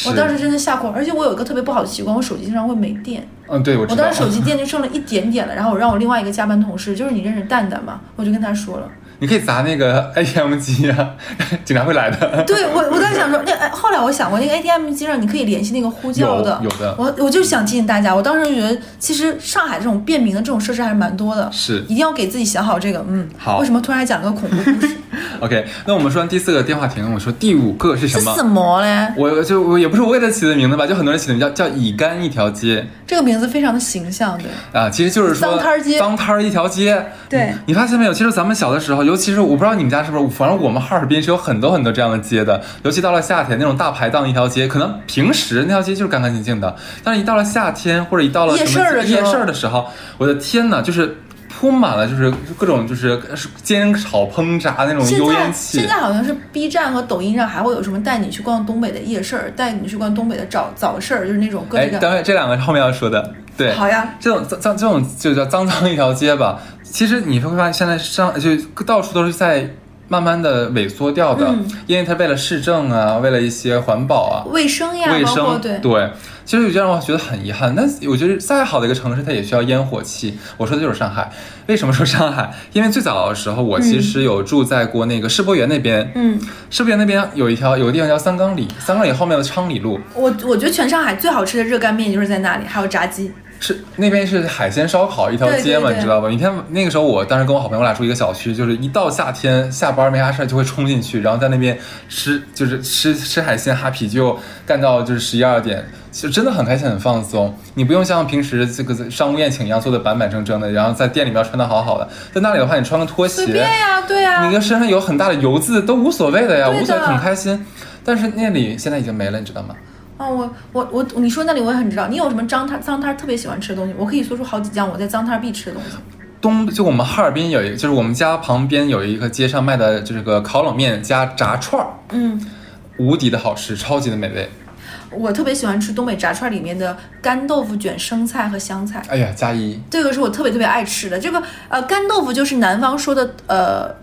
我当时真的吓哭了，而且我有一个特别不好的习惯，我手机经常会没电。嗯，对，我知道。我当时手机 电就剩了一点点了，然后我让我另外一个加班同事，就是你认识蛋蛋嘛，我就跟他说了。你可以砸那个 ATM 机啊，警察会来的。对我，我在想说，那哎后来我想过，那个 ATM 机上你可以联系那个呼叫的，有有的我我就想提醒大家，我当时就觉得，其实上海这种便民的这种设施还是蛮多的，是一定要给自己想好这个。嗯，好为什么突然还讲了个恐怖故事？OK，那我们说完第四个电话亭，我说第五个是什么？是什么嘞？我就我也不是我给他起的名字吧，就很多人起的名叫叫乙肝一条街这个名字非常的形象，对，啊，其实就是说脏摊儿街脏摊儿一条街。对你你发现没有？其实咱们小的时候，尤其是我不知道你们家是不是，反正我们哈尔滨是有很多很多这样的街的，尤其到了夏天那种大排档一条街，可能平时那条街就是干干净净的，但是一到了夏天或者一到了夜市的时候夜市儿的时候，我的天呐，就是。铺满了就是各种就是煎炒烹炸那种油烟气现，在好像是 B 站和抖音上还会有什么带你去逛东北的夜市儿，带你去逛东北的早早市儿，就是那种各哎，种哎等会这两个是后面要说的，对，好呀，这种脏脏这种就叫脏脏一条街吧。其实你会发现，现在上就到处都是在慢慢的萎缩掉的，嗯因为它为了市政啊，为了一些环保啊、卫生呀，卫生，对其实有些让我觉得很遗憾。但我觉得再好的一个城市，它也需要烟火气。我说的就是上海。为什么说上海？因为最早的时候，我其实有住在过那个世博园那边。嗯，世博园那边有一条有个地方叫三缸里，三缸里后面的昌里路。我我觉得全上海最好吃的热干面就是在那里，还有炸鸡。是那边是海鲜烧烤一条街嘛，对对对你知道吧？你看那个时候，我当时跟我好朋友，我俩住一个小区，就是一到夏天下班没啥事儿就会冲进去，然后在那边吃，就是吃吃海鲜、哈啤酒，干到就是十一二点，就真的很开心、很放松。你不用像平时这个商务宴请一样坐的板板正正的，然后在店里面要穿的好好的，在那里的话，你穿个拖鞋，随便呀，对呀你，的身上有很大的油渍都无所谓的呀，的无所谓，很开心。但是那里现在已经没了，你知道吗？哦，我我我，你说那里我也很知道。你有什么脏摊脏摊儿特别喜欢吃的东西？我可以说出好几样我在脏摊儿必吃的东西。东就我们哈尔滨有一个，就是我们家旁边有一个街上卖的就是个烤冷面加炸串儿，嗯，无敌的好吃，超级的美味。我特别喜欢吃东北炸串里面的干豆腐卷生菜和香菜，哎呀，加一，这个是我特别特别爱吃的。这个呃干豆腐就是南方说的呃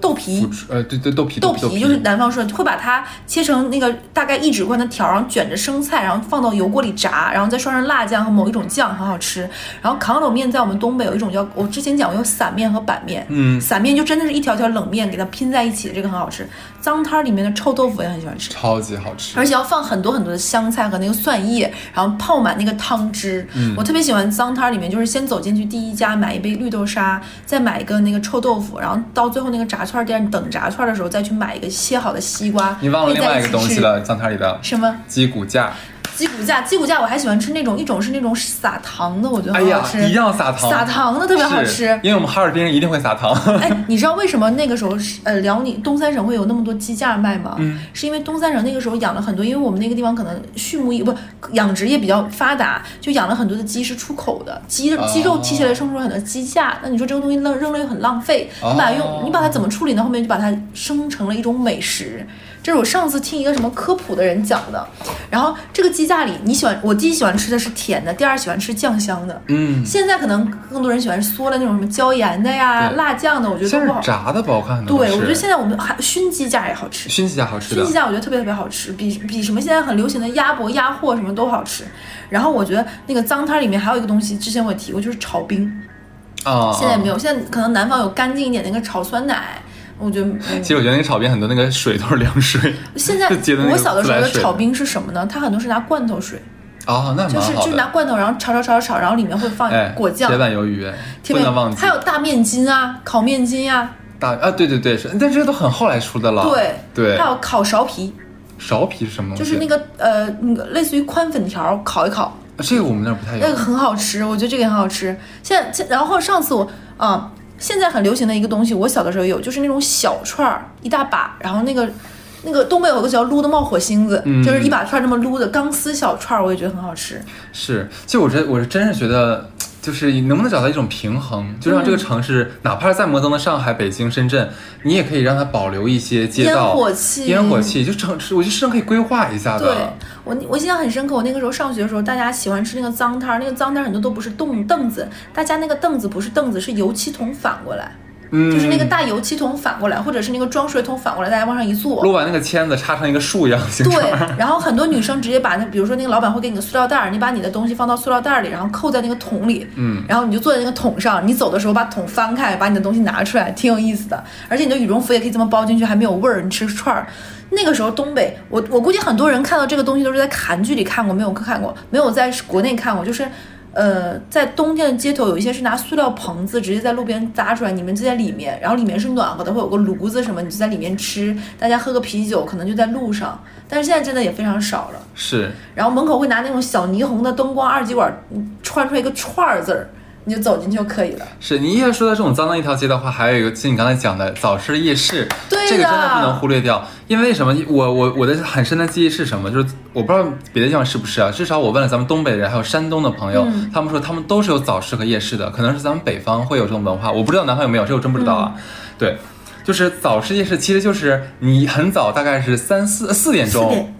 豆皮。呃，对对，豆皮豆皮皮就是南方说的，会把它切成那个大概一指宽的条，然后卷着生菜，然后放到油锅里炸，然后再刷上辣酱和某一种酱，很好吃。然后扛冷面在我们东北有一种叫，我之前讲过有散面和板面，嗯散面就真的是一条条冷面给它拼在一起的，这个很好吃。脏摊儿里面的臭豆腐我也很喜欢吃。超级好吃。而且要放很多很多的香菜和那个蒜叶，然后泡满那个汤汁。嗯我特别喜欢脏摊儿里面，就是先走进去第一家买一杯绿豆沙，再买一个那个臭豆腐，然后到最后那个炸串店等炸串的时候再去买一个切好的西瓜。你忘了另外一个。东西了，脏摊里的什么鸡骨架。鸡骨架？鸡骨架我还喜欢吃那种，一种是那种撒糖的，我觉得哎呀很好吃。，一样撒糖，撒糖的特别好吃。因为我们哈尔滨人一定会撒糖。哎，你知道为什么那个时候是呃辽宁东三省会有那么多鸡架卖吗？嗯是因为东三省那个时候养了很多，因为我们那个地方可能畜牧业不养殖业比较发达，就养了很多的鸡是出口的，鸡哦鸡肉提起来生出了很多鸡架。那你说这个东西扔扔了又很浪费，你把它用哦你把它怎么处理呢？后面就把它生成了一种美食。这是我上次听一个什么科普的人讲的。然后这个鸡架里，你喜欢我第一喜欢吃的是甜的，第二喜欢吃酱香的。嗯，现在可能更多人喜欢嗦了那种什么椒盐的呀、辣酱的，我觉得都不好。炸的不好看对，我觉得现在我们还熏鸡架也好吃，熏鸡架好吃熏鸡。架我觉得特别特别好吃，比比什么现在很流行的鸭脖、鸭货什么都好吃。然后我觉得那个脏摊里面还有一个东西，之前我也提过，就是炒冰，啊，现在没有，现在可能南方有干净一点那个炒酸奶。我觉得、嗯其实我觉得那个炒冰很多那个水都是凉水。现在我小的时候炒冰是什么呢？它很多是拿罐头水，哦，那蛮就是。就是拿罐头，然后炒炒炒炒，然后里面会放哎，果酱铁、板鱿鱼，铁板不能忘，记。还有大面筋啊、烤面筋呀、大啊，对对对，是，但这些都很后来出的了。对对还，有烤苕皮，苕皮是什么东西？就是那个呃那个类似于宽粉条，烤一烤，这个我们那儿不太有。那个很好吃，我觉得这个也很好吃。现在现然后上次我啊、现在很流行的一个东西，我小的时候有，就是那种小串儿，一大把，然后那个那个东北有个叫撸的冒火星子，嗯。就是一把串儿这么撸的钢丝小串儿，我也觉得很好吃。是，其实我这我是真是觉得，就是能不能找到一种平衡，就让这个城市，哪怕是再摩登的上海、北京、深圳，你也可以让它保留一些街道。烟火气。烟火气，就城市，我觉得市政可以规划一下对。的。我，我印象很深刻。我那个时候上学的时候，大家喜欢吃那个脏摊儿，那个脏摊儿很多都不是凳凳子，大家那个凳子不是凳子，是油漆桶反过来，嗯，就是那个大油漆桶反过来，或者是那个装水桶反过来，大家往上一坐。撸完那个签子插成一个树一样形状。对，然后很多女生直接把那，比如说那个老板会给你个塑料袋儿，你把你的东西放到塑料袋儿里，然后扣在那个桶里，嗯，然后你就坐在那个桶上，你走的时候把桶翻开，把你的东西拿出来，挺有意思的。而且你的羽绒服也可以这么包进去，还没有味儿，你吃串儿。那个时候东北，我我估计很多人看到这个东西都是在韩剧里看过，没有看过，没有在国内看过，就是。呃，在冬天的街头，有一些是拿塑料棚子直接在路边搭出来，你们就在里面，然后里面是暖和的，会有个炉子什么，你就在里面吃，大家喝个啤酒，可能就在路上。但是现在真的也非常少了。是，然后门口会拿那种小霓虹的灯光二极管，嗯穿出来一个串儿字儿，你就走进去就可以了。是你一说到这种脏的一条街的话，还有一个，就你刚才讲的早市夜市，对这个真的的不能忽略掉。因为什么？我我我的很深的记忆是什么？就是我不知道别的地方是不是啊，至少我问了咱们东北人还有山东的朋友，嗯他们说他们都是有早市和夜市的，可能是咱们北方会有这种文化，我不知道南方有没有，这我真不知道啊。嗯对，就是早市夜市，其实就是你很早，大概是三四四点钟。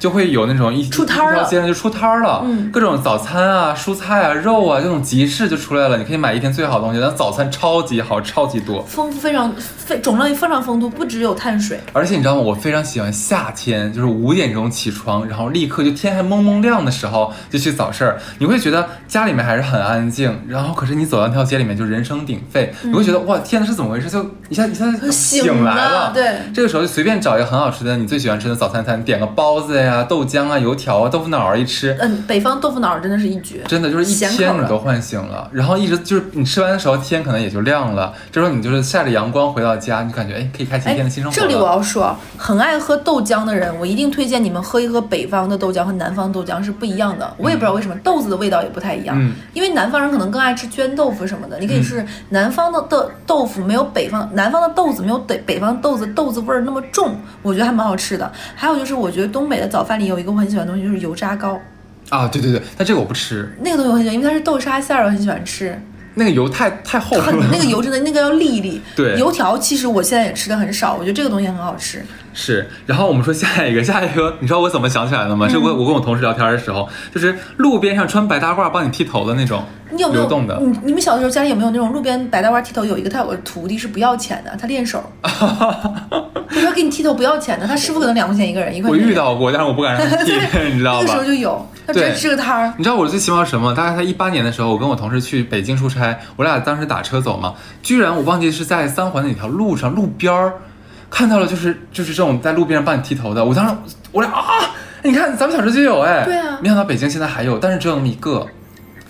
就会有那种一出摊儿了街上就出摊儿了，嗯各种早餐啊、蔬菜啊、肉啊，这种集市就出来了。你可以买一天最好的东西，但早餐超级好，超级多。丰富非常非种类非常丰富，不只有碳水。而且你知道吗？我非常喜欢夏天，就是五点钟起床，然后立刻就天还蒙蒙亮的时候就去早市儿。你会觉得家里面还是很安静，然后可是你走到那条街里面就人声鼎沸，你会觉得哇天呐是怎么回事？就一下一下嗯醒醒来了了。对这个时候就随便找一个很好吃的你最喜欢吃的早餐餐，点个包子呀、豆浆啊、油条啊、豆腐脑儿一吃，嗯，北方豆腐脑儿真的是一绝，真的就是一天你都唤醒了，然后一直就是你吃完的时候天可能也就亮了，这时候你就是晒着阳光回到家，你感觉哎可以开启一哎天的新生，活这里我。要说，很爱喝豆浆的人，我一定推荐你们喝一喝北方的豆浆和南方豆浆是不一样的。我也不知道为什么，豆子的味道也不太一样。嗯因为南方人可能更爱吃绢豆腐什么的，你可以试南方的豆豆腐没有北方南方的豆子没有北北方豆子豆子味儿那么重，我觉得还蛮好吃的。还有就是，我觉得东北的早饭里有一个我很喜欢的东西，就是油炸糕。啊，对对对，但这个我不吃，那个东西我很喜欢，因为它是豆沙馅儿，我很喜欢吃。那个油太太厚了。很那个油 真的那个要沥一沥。对油条其实我现在也吃的很少，我觉得这个东西很好吃。是，然后我们说下一个，下一个，你知道我怎么想起来的吗？是嗯我我跟我同事聊天的时候，就是路边上穿白大褂帮你剃头的那种，你有没有流动的。你你们小的时候家里有没有那种路边白大褂剃头？有一个他有个徒弟是不要钱的，他练手，他说给你剃头不要钱的，他师傅可能两块钱一个人，一块我。遇到过，但是我不敢让他剃，你知道吧那个时候？就有，他直接对支个摊儿。你知道我最奇妙是什么？大概在一八年的时候，我跟我同事去北京出差，我俩当时打车走嘛，居然我忘记是在三环哪条路上路边儿看到了，就是就是这种在路边上帮你剃头的。我当时我俩啊，你看咱们小时候就有哎，对啊没想到北京现在还有，但是只有那么一个。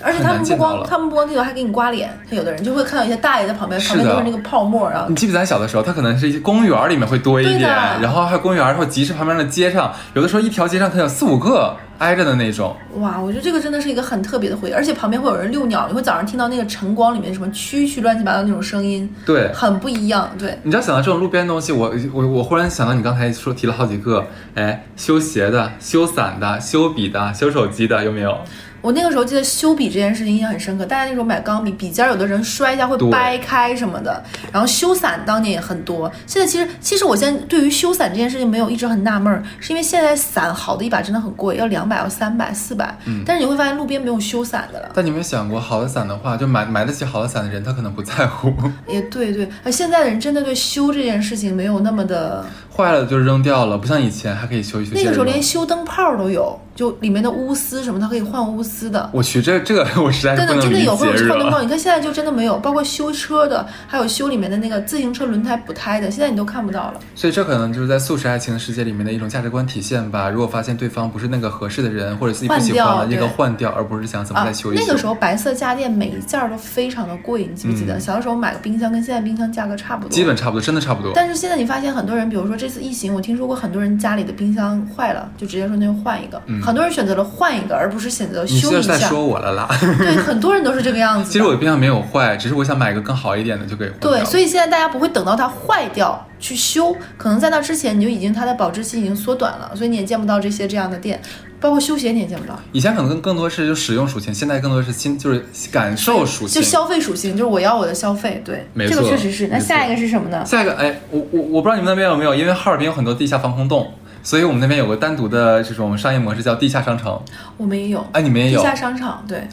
而且他们不光他们不光剃头，还给你刮脸。他有的人就会看到一些大爷在旁边，旁边都是那个泡沫，然后你记不记得咱小的时候，他可能是一些公园里面会多一点，然后还有公园或集市旁边的街上，有的时候一条街上可能有四五个挨着的那种。哇，我觉得这个真的是一个很特别的回忆，而且旁边会有人遛鸟，你会早上听到那个晨光里面什么蛐蛐乱七八糟那种声音，对，很不一样。对，你知道想到这种路边的东西，我我我忽然想到你刚才说提了好几个，哎，修鞋的、修伞的、修笔的、修手机的，有没有？我那个时候记得修笔这件事情印象很深刻，大家那时候买钢笔，笔尖儿有的人摔一下会掰开什么的，然后修伞当年也很多。现在其实其实我现在对于修伞这件事情没有一直很纳闷儿，是因为现在伞好的一把真的很贵，要两百、要三百、四百，嗯但是你会发现路边没有修伞的了。但你有没有想过，好的伞的话，就买买得起好的伞的人，他可能不在乎，也对对，呃，现在的人真的对修这件事情没有那么的坏了就扔掉了，不像以前还可以修一修。那个时候连修灯泡都有，就里面的钨丝什么，它可以换钨丝的。我去，这这个我实在是真的不能理真的有会有解换灯泡，你看现在就真的没有，包括修车的，还有修里面的那个自行车轮胎补胎的，现在你都看不到了。所以这可能就是在速食爱情的世界里面的一种价值观体现吧。如果发现对方不是那个合适的人，或者自己不喜欢了，换掉应该换掉，而不是想怎么啊再修一修。那个时候白色家电每一件儿都非常的贵，你记不记得？嗯小的时候买个冰箱跟现在冰箱价格差不多，基本差不多，真的差不多。但是现在你发现很多人，比如说这次疫情，我听说过很多人家里的冰箱坏了，就直接说那就换一个。很多人选择了换一个，而不是选择修一下。是在说我了啦？对，很多人都是这个样子。其实我的冰箱没有坏，只是我想买一个更好一点的就给换对，所以现在大家不会等到它坏掉去修，可能在那之前你就已经它的保质期已经缩短了，所以你也见不到这些这样的店，包括休闲你也见不到。以前可能更更多是就使用属性，现在更多是新就是感受属性。就消费属性，就是我要我的消费，对，这个确实是。那下一个是什么呢？下一个，哎，我我我不知道你们那边有没有，因为哈尔滨有很多地下防空洞，所以我们那边有个单独的这种商业模式叫地下商城。我们也有，哎，你们也有地？下商场，对，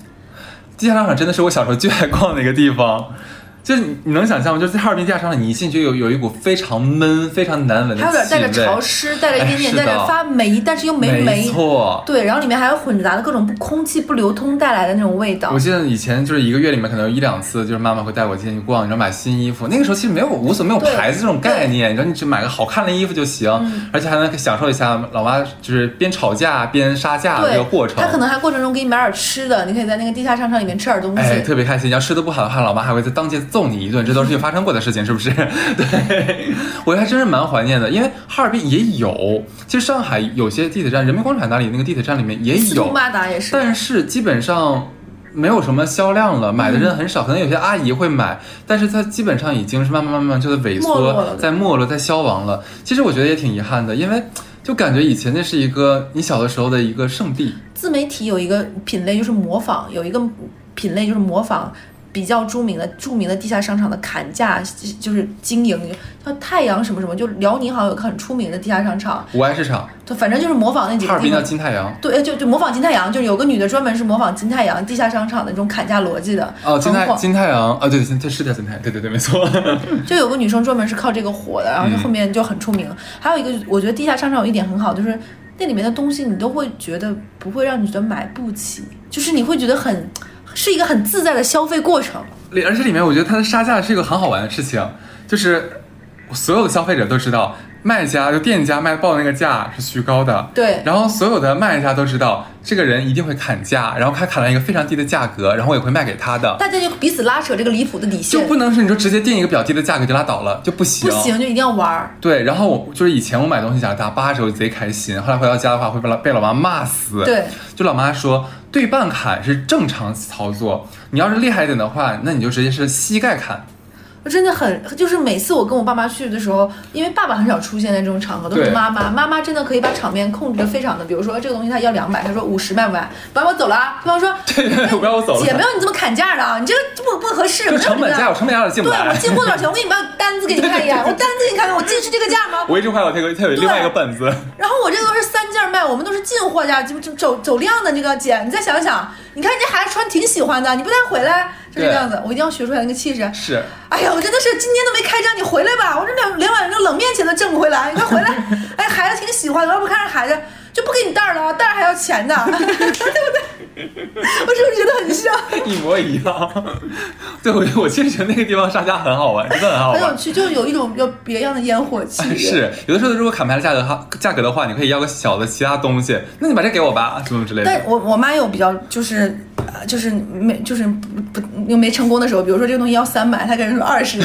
地下商场真的是我小时候最爱逛的一个地方。就是你你能想象吗？就是在哈尔滨地下商场，你一进去有有一股非常闷、非常难闻的还有点带着潮湿，带着一点点，哎带着发霉，但是又没没。错。对，然后里面还有混杂的各种不空气不流通带来的那种味道我。记得以前就是一个月里面可能有一两次，就是妈妈会带我进去逛，你知道买新衣服。那个时候其实没有无所没有牌子这种概念，你知道你只买个好看的衣服就行，嗯而且还能享受一下老妈就是边吵架边杀价的这个过程。她可能还过程中给你买点吃的，你可以在那个地下商场里面吃点东西。哎，特别开心。你要吃的不好的话，老妈还会在当街揍你一顿，这都是有发生过的事情，是不是？对，我还真是蛮怀念的，因为哈尔滨也有，其实上海有些地铁站，人民广场那里那个地铁站里面也有，八达也是。但是基本上。没有什么销量了，买的人很少，可能有些阿姨会买，但是它基本上已经是慢慢慢慢就在萎缩，在没落，在消亡了。其实我觉得也挺遗憾的，因为就感觉以前那是一个你小的时候的一个圣地，自媒体有一个品类就是模仿，有一个品类就是模仿比较著名的著名的地下商场的砍价，就是经营，叫太阳什么什么，就辽宁好像有个很出名的地下商场，五爱市场，就反正就是模仿那几哈尔滨叫。金太阳。对，就就模仿金太阳，就是有个女的专门是模仿金太阳地下商场的那种砍价逻辑的，哦，金太金太阳啊，对对，这是叫金太，对对对，没错。就有个女生专门是靠这个火的，然后就后面就很出名。还有一个，我觉得地下商场有一点很好，就是那里面的东西你都会觉得不会让你觉得买不起，就是你会觉得很是一个很自在的消费过程。里而且里面我觉得它的杀价是一个很好玩的事情，就是所有的消费者都知道，卖家就店家卖报的那个价是虚高的，对然后所有的卖家都知道，这个人一定会砍价，然后他砍了一个非常低的价格，然后我也会卖给他的，大家就彼此拉扯这个离谱的底线就，不能是你说直接定一个比较低的价格就拉倒了，就不行。不行就一定要玩儿。对，然后我就是以前我买东西假如打八折，我贼开心。后来回到家的话，会被老被老妈骂死。对，就老妈说对半砍是正常操作，你要是厉害一点的话，那你就直接是膝盖砍。我真的很，就是每次我跟我爸妈去的时候，因为爸爸很少出现在这种场合，都是对妈妈。妈妈真的可以把场面控制的非常的，比如说这个东西他要两百，他说五十卖不卖？爸爸我走了啊。对方说对 对对，不要我走了。姐没有你这么砍价的啊，你这个不不合适，有成本价，我成本价我进不对我。进货多少钱？我给你把单子给你看一眼，我单子给你看看，我进是这个价吗？我一直还有这个，它有另外一个本子。然后我这个都是三件卖，我们都是进货价，就就走走量的那个姐，你再想想，你看你这孩子穿挺喜欢的，你不带回来，就这个样子，我一定要学出来那个气势。是，哎呀，我真的是今天都没开张，你回来吧，我这两两碗那个冷面钱都挣不回来，你快回来！哎，孩子挺喜欢的，要不看着孩子就不给你袋儿了啊，袋儿还要钱的，对不对？我是不是觉得很像？一模一样。对，我我其实觉得那个地方杀价很好玩，真的很好玩。很有趣，就有一种比较别样的烟火气。是，有的时候如果砍不下来价格哈价格的话，你可以要个小的其他东西，那你把这给我吧，什么之类的。但我我妈有比较就是呃就是没就是不不又没成功的时候，比如说这个东西要三百，他跟人说二十，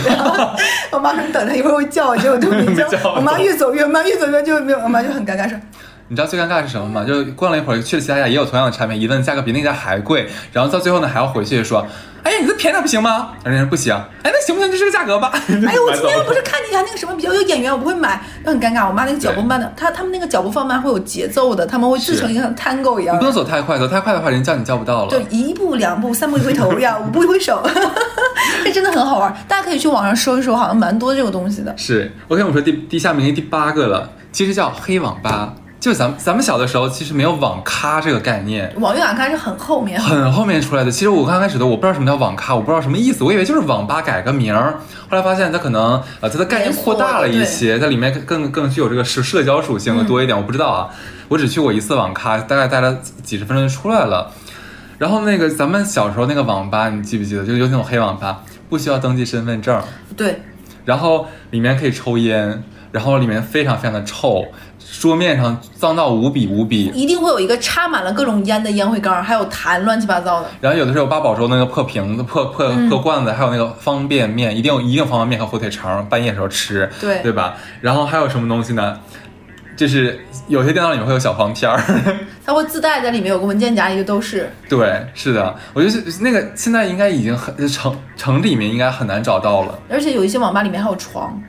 我妈说你等他一会儿会叫我，结果就没 叫。我妈越走越慢，越走越慢就没有，我妈就很尴尬说。你知道最尴尬是什么吗？就逛了一会儿，去了其他家也有同样的产品，一问价格比那家还贵，然后到最后呢还要回去说，哎呀，你这便宜点不行吗？人家说不行，哎，那行不行？就这个价格吧。哎呦，我今天不是是 看见他那个什么比较有眼缘，我不会买，那很尴尬。我妈那个脚步慢的，她他们那个脚步放慢会有节奏的，他们会制成一个像 tango 一样你不能，走太快，走太快的话，人叫你叫不到了。就一步两步三步一回头呀，五步一挥手，这真的很好玩。大家可以去网上搜一搜，好像蛮多这个东西的。是，，OK，我说第第下名第八个了，其实叫黑网吧。就咱们咱们小的时候，其实没有网咖这个概念，网约网咖是很后面，很后面出来的。其实我刚开始的我不知道什么叫网咖，我不知道什么意思，我以为就是网吧改个名儿。后来发现它可能呃它的概念扩大了一些，在里面更更具有这个社社交属性的多一点。我不知道啊，我只去过一次网咖，大概待了几十分钟就出来了。然后那个咱们小时候那个网吧，你记不记得？就有那种黑网吧，不需要登记身份证，对，然后里面可以抽烟，然后里面非常非常的臭，桌面上脏到无比无比。一定会有一个插满了各种烟的烟灰缸，还有痰，乱七八糟的。然后有的时候八宝粥那个破瓶子、破破嗯破罐子，还有那个方便面，一定有一定方便面和火腿肠，半夜时候吃，对对吧？然后还有什么东西呢？就是有些电脑里面会有小黄片儿，它会自带在里面有个文件夹，里就都是。对，是的，我觉得是那个现在应该已经很城城里面应该很难找到了，而且有一些网吧里面还有床，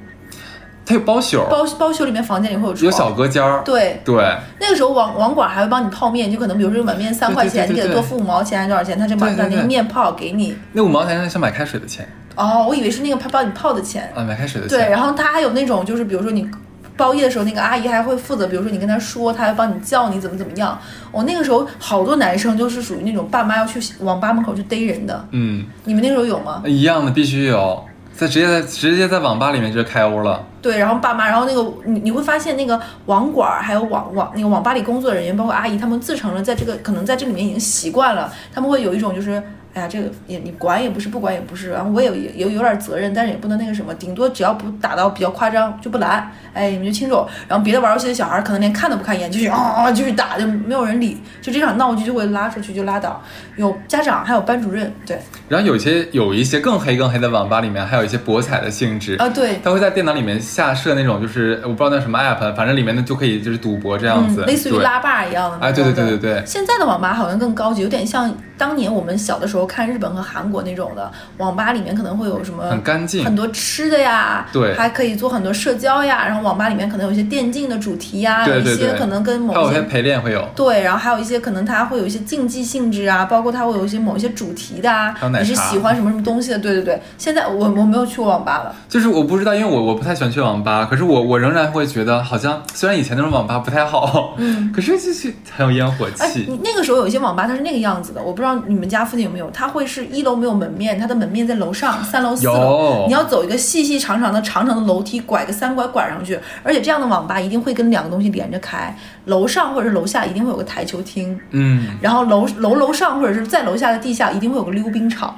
它有包宿，包包宿里面房间里会有床。有小隔间儿，对，对那个时候网网管还会帮你泡面，就可能比如说一碗面三块钱，对对对对你给他多付五毛钱还是多少钱，他就把那个面泡给你。那五毛钱像买开水的钱哦，我以为是那个他帮你泡的钱。啊，买开水的钱，对，然后他还有那种就是比如说你。包夜的时候，那个阿姨还会负责，比如说你跟她说，她还帮你叫你怎么怎么样。我、那个时候好多男生就是属于那种爸妈要去网吧门口去逮人的，嗯，你们那时候有吗？一样的必须有，在直接在直接在网吧里面就开屋了，对，然后爸妈，然后那个你你会发现那个网管儿还有网网那个网吧里工作人员，包括阿姨，他们自成了在这个可能在这里面已经习惯了，他们会有一种就是，哎呀，这个也你管也不是，不管也不是，然后我也也有有点责任，但是也不能那个什么，顶多只要不打到比较夸张就不拦，哎，你们就轻走。然后别的玩游戏的小孩可能连看都不看一眼，就是啊啊就是打，就没有人理，就这场闹剧就会拉出去就拉倒。有家长还有班主任，对然后有些有一些更黑更黑的网吧里面还有一些博彩的性质啊对。他会在电脑里面下设那种，就是我不知道那什么 app，反正里面的就可以就是赌博这样子，嗯，类似于拉霸一样的。哎对对对对对现在的网吧好像更高级，有点像当年我们小的时候看日本和韩国那种的网吧，里面可能会有什么很干净很多吃的呀，对还可以做很多社交呀。然后网吧里面可能有一些电竞的主题呀，对对对有一些可能跟某些陪练会有，对，然后还有一些可能它会有一些竞技性质啊，包括它会有一些某一些主题的啊你是喜欢什么什么东西的？对对对，现在我我没有去过网吧了，就是我不知道，因为我我不太喜欢去网吧，可是我我仍然会觉得好像虽然以前那种网吧不太好，嗯，可是就是很有烟火哎，气，你那个时候有一些网吧它是那个样子的，我不知道你们家附近有没有，它会是一楼没有门面，它的门面在楼上，三楼、四楼，你要走一个细细长长的长长的楼梯，拐个三拐拐上去，而且这样的网吧一定会跟两个东西连着开，楼上或者是楼下一定会有个台球厅，嗯，然后楼楼楼上或者是在楼下的地下一定会有个溜冰场。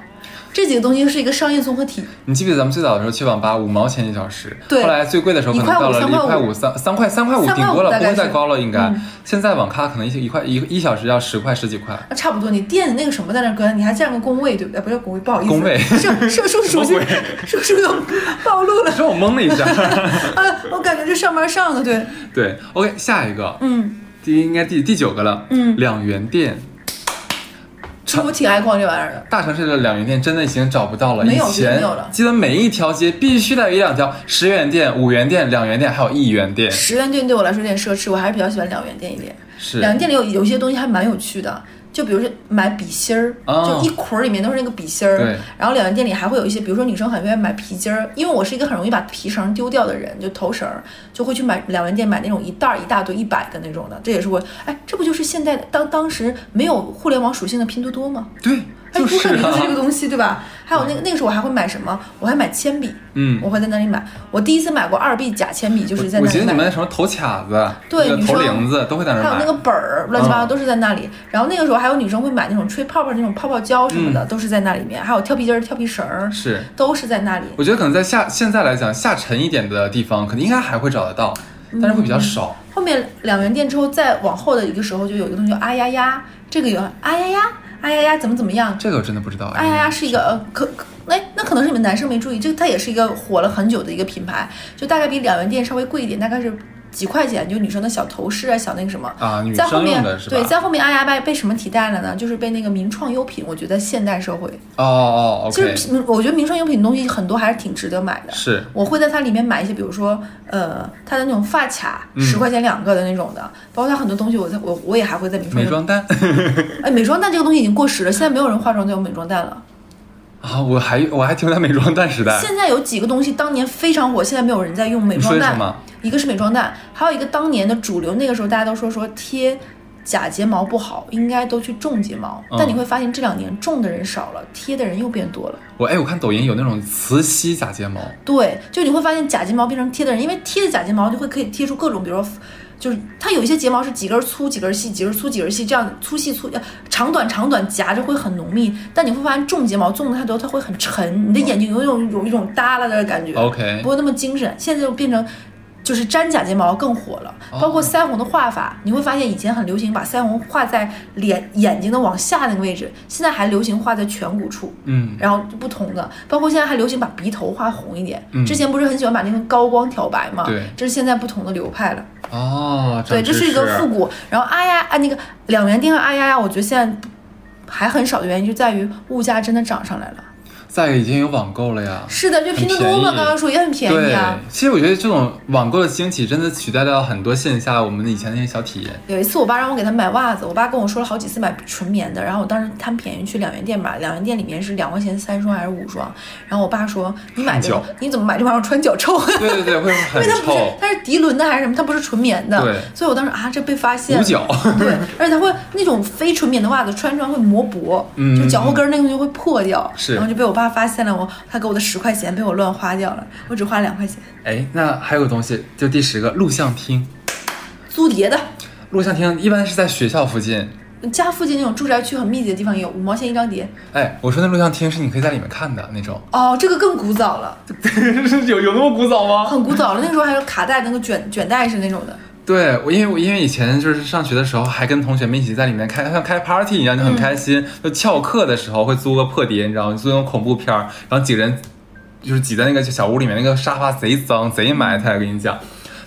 这几个东西是一个商业综合体，你记不记得咱们最早的时候去网吧五毛钱一小时，对后来最贵的时候可能到了一块五三三块三块五顶多了，不会再高了应该嗯。现在网咖可能一一块一一小时要十块十几块，那差不多。你店那个什么在那搁，你还占个工位，对不对？不是工位，不好意思，工位是是叔叔什么鬼叔叔又暴露了。让我懵了一下。啊，我感觉这上班上的，对，对，OK，下一个，嗯，第应该第第九个了，嗯两元店。其实我挺爱逛这玩意儿的。大城市的两元店真的已经找不到了，没有以前没有了记得每一条街必须得有一两条十元店、五元店、两元店，还有一元店。十元店对我来说有点奢侈，我还是比较喜欢两元店一点。是两元店里有有些东西还蛮有趣的，就比如说买笔芯儿，哦就一捆儿里面都是那个笔芯儿。对然后两元店里还会有一些，比如说女生很愿意买皮筋儿，因为我是一个很容易把皮绳丢掉的人，就头绳儿，就会去买两元店买那种一袋儿一大堆一百的那种的。这也是我，哎，这不就是现在当当时没有互联网属性的拼多多吗？对，哎，就是我感觉就是这个啊。东西，对吧？还有那个那个时候我还会买什么？我还买铅笔，嗯我会在那里买。我第一次买过二 B 假铅笔，就是在那里买我记得你们。那什么头卡子、对女生头铃子都会在那儿买。还有那个本儿，乱七八糟嗯都是在那里。然后那个时候还有女生会买那种吹泡泡那种泡泡胶什么的，都是在那里面。还有跳皮筋儿、跳皮绳儿，嗯是，都是在那里。我觉得可能在下现在来讲下沉一点的地方，可能应该还会找得到，但是会比较少。后面两元店之后，再往后的一个时候，就有一个东西叫啊呀呀，这个有啊呀呀，啊呀呀怎么怎么样？这个我真的不知道。哎呀呀是一个呃可可哎，那可能是你们男生没注意，这个它也是一个火了很久的一个品牌，就大概比两元店稍微贵一点，大概是几块钱，就女生的小头饰啊，小那个什么。啊，女生在后面？对，在后面阿呀被被什么替代了呢？就是被那个名创优品。我觉得现代社会，哦哦其实名我觉得名创优品的东西很多还是挺值得买的。是我会在它里面买一些，比如说，呃，它的那种发卡，十块钱两个的那种的，包括它很多东西我，在我我也还会在名创优美妆蛋 哎，美妆蛋这个东西已经过时了，现在没有人化妆再用美妆蛋了。啊，我还我还停留在美妆蛋时代。现在有几个东西当年非常火，现在没有人在用美妆蛋。一个是美妆蛋，还有一个当年的主流，那个时候大家都说说贴假睫毛不好，应该都去种睫毛。嗯但你会发现这两年种的人少了，贴的人又变多了。我哎，我看抖音有那种磁吸假睫毛，对，就你会发现假睫毛变成贴的人，因为贴的假睫毛就会可以贴出各种，比如说。就是它有一些睫毛是几根粗几根细，几根粗几根细，这样粗细粗呃长短长短夹着会很浓密。但你会发现重睫毛重的太多，它会很沉，你的眼睛有一种有一种耷拉的感觉 OK 不会那么精神。现在就变成就是粘假睫毛更火了，包括腮红的画法，你会发现以前很流行把腮红画在脸眼睛的往下那个位置，现在还流行画在颧骨处。嗯，然后不同的，包括现在还流行把鼻头画红一点。嗯之前不是很喜欢把那个高光挑白嘛？对这是现在不同的流派了。哦，对，这是一个复复古。然后啊呀啊那个两元店和啊呀呀，我觉得现在还很少的原因就在于物价真的涨上来了。在已经有网购了呀。是的，就拼多多嘛，刚刚说也很便宜啊。，其实我觉得这种网购的兴起，真的取代掉很多线下我们以前那些小体验。有一次，我爸让我给他买袜子，我爸跟我说了好几次买纯棉的，然后我当时贪便宜去两元店买，两元店里面是两块钱三双还是五双，然后我爸说你买这你怎么买这玩意儿穿脚臭？对对对，会因很为它不是臭，它是涤纶的还是什么，它不是纯棉的，对所以我当时啊这被发现了，捂脚。对，而且它会那种非纯棉的袜子穿穿会磨薄，嗯就脚后跟那个东西会破掉，是然后就被我爸发现了，我他给我的十块钱被我乱花掉了，我只花了两块钱，哎，那还有个东西，就第十个录像厅。租碟的。录像厅一般是在学校附近。家附近那种住宅区很密集的地方也有五毛钱一张碟，哎，我说那录像厅是你可以在里面看的那种。哦，这个更古早了，有有那么古早吗？很古早了。那个时候还有卡带，那个卷卷带是那种的。对，我因为我因为以前就是上学的时候，还跟同学们一起在里面开像开 party 一样，就很开心。就翘课的时候会租个破碟，你知道吗？租那种恐怖片儿，然后几个人就是挤在那个小屋里面，那个沙发贼脏贼埋汰，我跟你讲。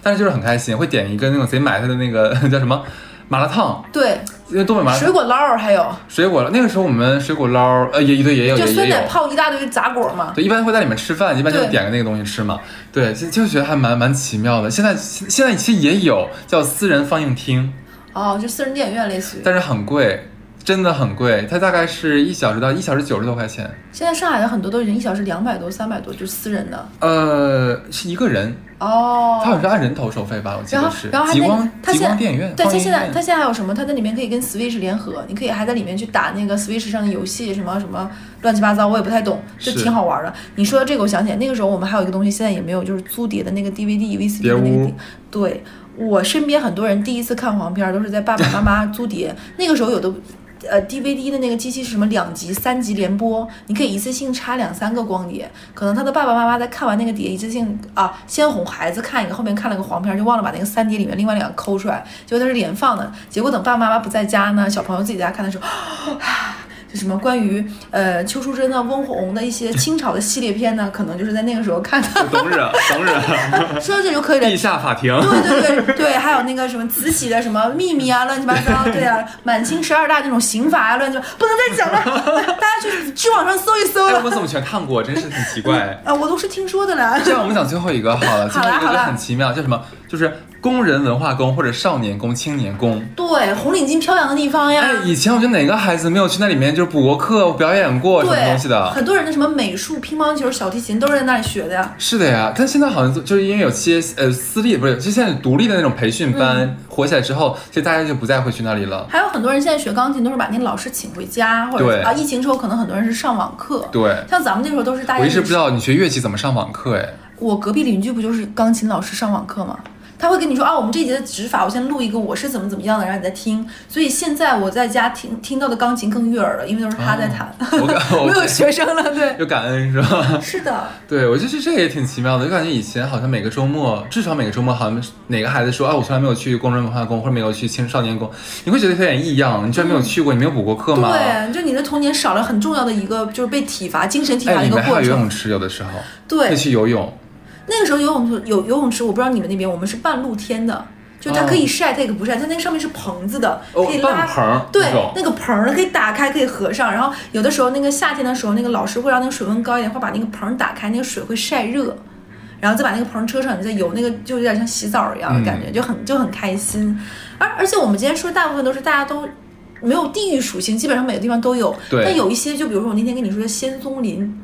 但是就是很开心，会点一个那种贼埋汰的那个 叫什么麻辣烫，对，因为东北麻辣水果捞儿还有，水果那个时候我们水果捞呃也对也有就酸奶也也有。泡一大堆杂果嘛。对，一般会在里面吃饭，一般就对点个那个东西吃嘛。对，就就觉得还蛮蛮奇妙的。现在现在其实也有叫私人放映厅，哦，就私人电影院类似于。但是很贵，真的很贵。它大概是一小时到一小时九十多块钱。现在上海的很多都已经一小时两百多、三百多，就是私人的。呃，是一个人，哦。它好像是按人头收费吧？我记得是。，然后还那个极光极它现在光电影院，对它现在它现在还有什么？它在里面可以跟 Switch 联合，你可以还在里面去打那个 Switch 上的游戏，什么什么乱七八糟，我也不太懂，就挺好玩的。你说的这个，我想起来，那个时候我们还有一个东西，现在也没有，就是租碟的那个 DVD、VCD 的那个碟。对我身边很多人第一次看黄片儿都是在爸爸妈妈租碟，那个时候有的。呃，DVD 的那个机器是什么两集、三集连播，你可以一次性插两三个光碟。可能他的爸爸妈妈在看完那个碟，一次性啊，先哄孩子看一个，后面看了个黄片，就忘了把那个三碟里面另外两个抠出来，结果它是连放的。结果等爸爸妈妈不在家呢，小朋友自己在家看的时候，啊就什么关于呃邱淑贞的、翁虹的一些清朝的系列片呢，可能就是在那个时候看的。懂惹懂惹，说到这就可以了地。下法庭。对对对对，还有那个什么慈禧的什么秘密啊，乱七八糟，对啊，满清十二大那种刑法啊，乱七八，不能再讲了，大家去去网上搜一搜哎，了。我怎么全看过？真是很奇怪。啊，我都是听说的啦。这样我们讲最后一个好了，最后一个就好啦好了很奇妙，叫什么？就是工人文化宫或者少年宫、青年宫。对，红领巾飘扬的地方呀。哎，以前我觉得哪个孩子没有去那里面就是补过课、表演过什么，东西的？很多人的什么美术、乒乓球、小提琴都是在那里学的呀。是的呀，但现在好像就就是因为有些呃私立不是，就现在独立的那种培训班、嗯火起来之后，其实大家就不再会去那里了。还有很多人现在学钢琴都是把那个老师请回家，或者对啊，疫情之后可能很多人是上网课。对，像咱们那时候都是大家我一直不知道你学乐器怎么上网课哎。我隔壁邻居不就是钢琴老师上网课吗？他会跟你说啊，我们这一节的指法，我先录一个我是怎么怎么样的，然后你再听。所以现在我在家听听到的钢琴更悦耳了，因为都是他在弹，没有学生了。对，有感恩是吧？是的，对，我觉得这也挺奇妙的，就感觉以前好像每个周末，至少每个周末好像哪个孩子说啊，我从来没有去工人文化宫或者没有去青少年宫，你会觉得有点异样，你居然没有去过，你没有补过课吗？对，就你的童年少了很重要的一个，就是被体罚、精神体罚哎，的一个过里面还有游泳程。池，有的时候对会，去游泳，那个时候游泳池有游泳池，我不知道你们那边，我们是半露天的，就它可以晒，它也可以不晒，它那个上面是棚子的，哦可以拉半棚对那个棚儿可以打开，可以合上。然后有的时候那个夏天的时候，那个老师会让那个水温高一点，会把那个棚儿打开，那个水会晒热。然后再把那个棚儿车上，你再游，那个就有点像洗澡一样的感觉，就很就很开心。而而且我们今天说，大部分都是大家都没有地域属性，基本上每个地方都有。对但有一些，就比如说我那天跟你说的仙踪林，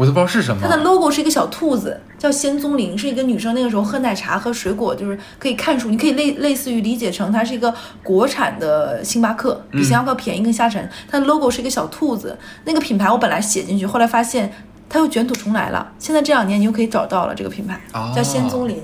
我都不知道是什么它。的 logo 是一个小兔子，叫仙踪林，是一个女生那个时候喝奶茶喝水果，就是可以看书，你可以类类似于理解成它是一个国产的星巴克，比星巴克便宜更下沉。它的 logo 是一个小兔子，那个品牌我本来写进去，后来发现它又卷土重来了。现在这两年你又可以找到了这个品牌，哦叫仙踪林。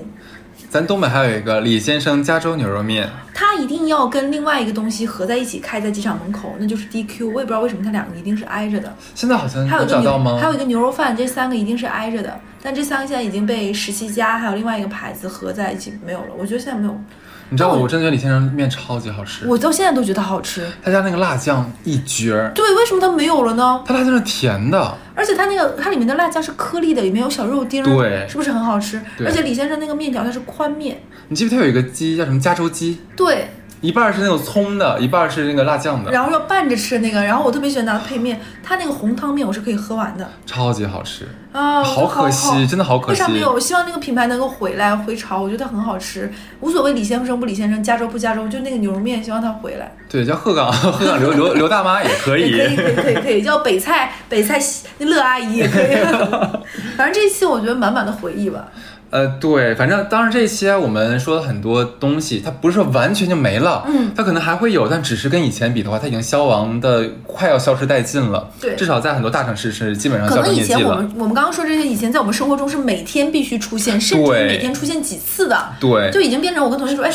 咱东北还有一个李先生加州牛肉面，它一定要跟另外一个东西合在一起开在机场门口，那就是 DQ。我也不知道为什么它两个一定是挨着的。现在好像还有一个牛能找到吗？还有一个牛肉饭，这三个一定是挨着的。但这三个现在已经被十七家还有另外一个牌子合在一起没有了。我觉得现在没有，你知道我真的觉得李先生面超级好吃，我到现在都觉得好吃。他家那个辣酱一绝。儿，对，为什么它没有了呢？他辣酱是甜的，而且它那个它里面的辣酱是颗粒的，里面有小肉丁儿，对。是不是很好吃？对。而且李先生那个面条它是宽面，你记不记得他有一个鸡叫什么加州鸡，对，一半儿是那种葱的，一半儿是那个辣酱的，然后要拌着吃那个，然后我特别喜欢拿它配面，它那个红汤面我是可以喝完的超级好吃。啊，好可惜真的好可惜为啥没有？我希望那个品牌能够回来回潮，我觉得它很好吃，无所谓李先生不李先生，加州不加州，就那个牛肉面，希望它回来。对，叫鹤岗 鹤岗刘刘刘大妈 也可以。可以，可以，可以，可以叫北菜北菜那乐阿姨也可以。反正这一期我觉得满满的回忆吧。呃，对，反正当然这些我们说了很多东西，它不是说完全就没了，嗯它可能还会有，但只是跟以前比的话，它已经消亡的快要消失殆尽了。对至少在很多大城市是基本上销可能以前我们。我们刚刚说这些，以前在我们生活中是每天必须出现，甚至对每天出现几次的，对，就已经变成我跟同学说，哎，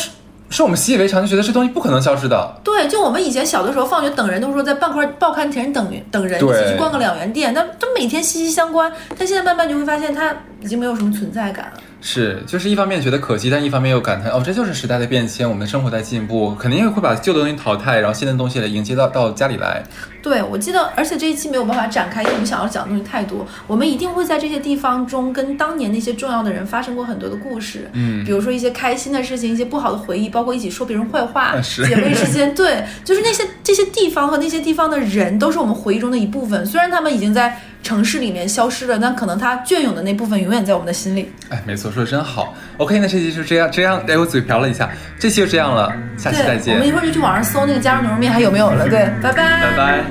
是我们习以为常，就觉得这东西不可能消失的。对，就我们以前小的时候放学等人，都说在半块报刊亭等等人，一对起去逛个两元店，那这每天息息相关。但现在慢慢就会发现，它已经没有什么存在感了。是，就是一方面觉得可惜，但一方面又感叹，哦，这就是时代的变迁，我们的生活在进步，肯定会把旧的东西淘汰，然后新的东西来迎接到到家里来。对，我记得，而且这一期没有办法展开，因为我们想要讲的东西太多。我们一定会在这些地方中跟当年那些重要的人发生过很多的故事，嗯比如说一些开心的事情，一些不好的回忆，包括一起说别人坏话，姐妹之间，对，就是那些这些地方和那些地方的人，都是我们回忆中的一部分。虽然他们已经在城市里面消失了，但可能它隽永的那部分永远在我们的心里。哎，没错，说的真好。OK，那这期就这样，这样，哎，我嘴瓢了一下，这期就这样了，下期再见，我们一，会儿就去网上搜那个加州牛肉面还有没有了。对，拜拜，拜拜。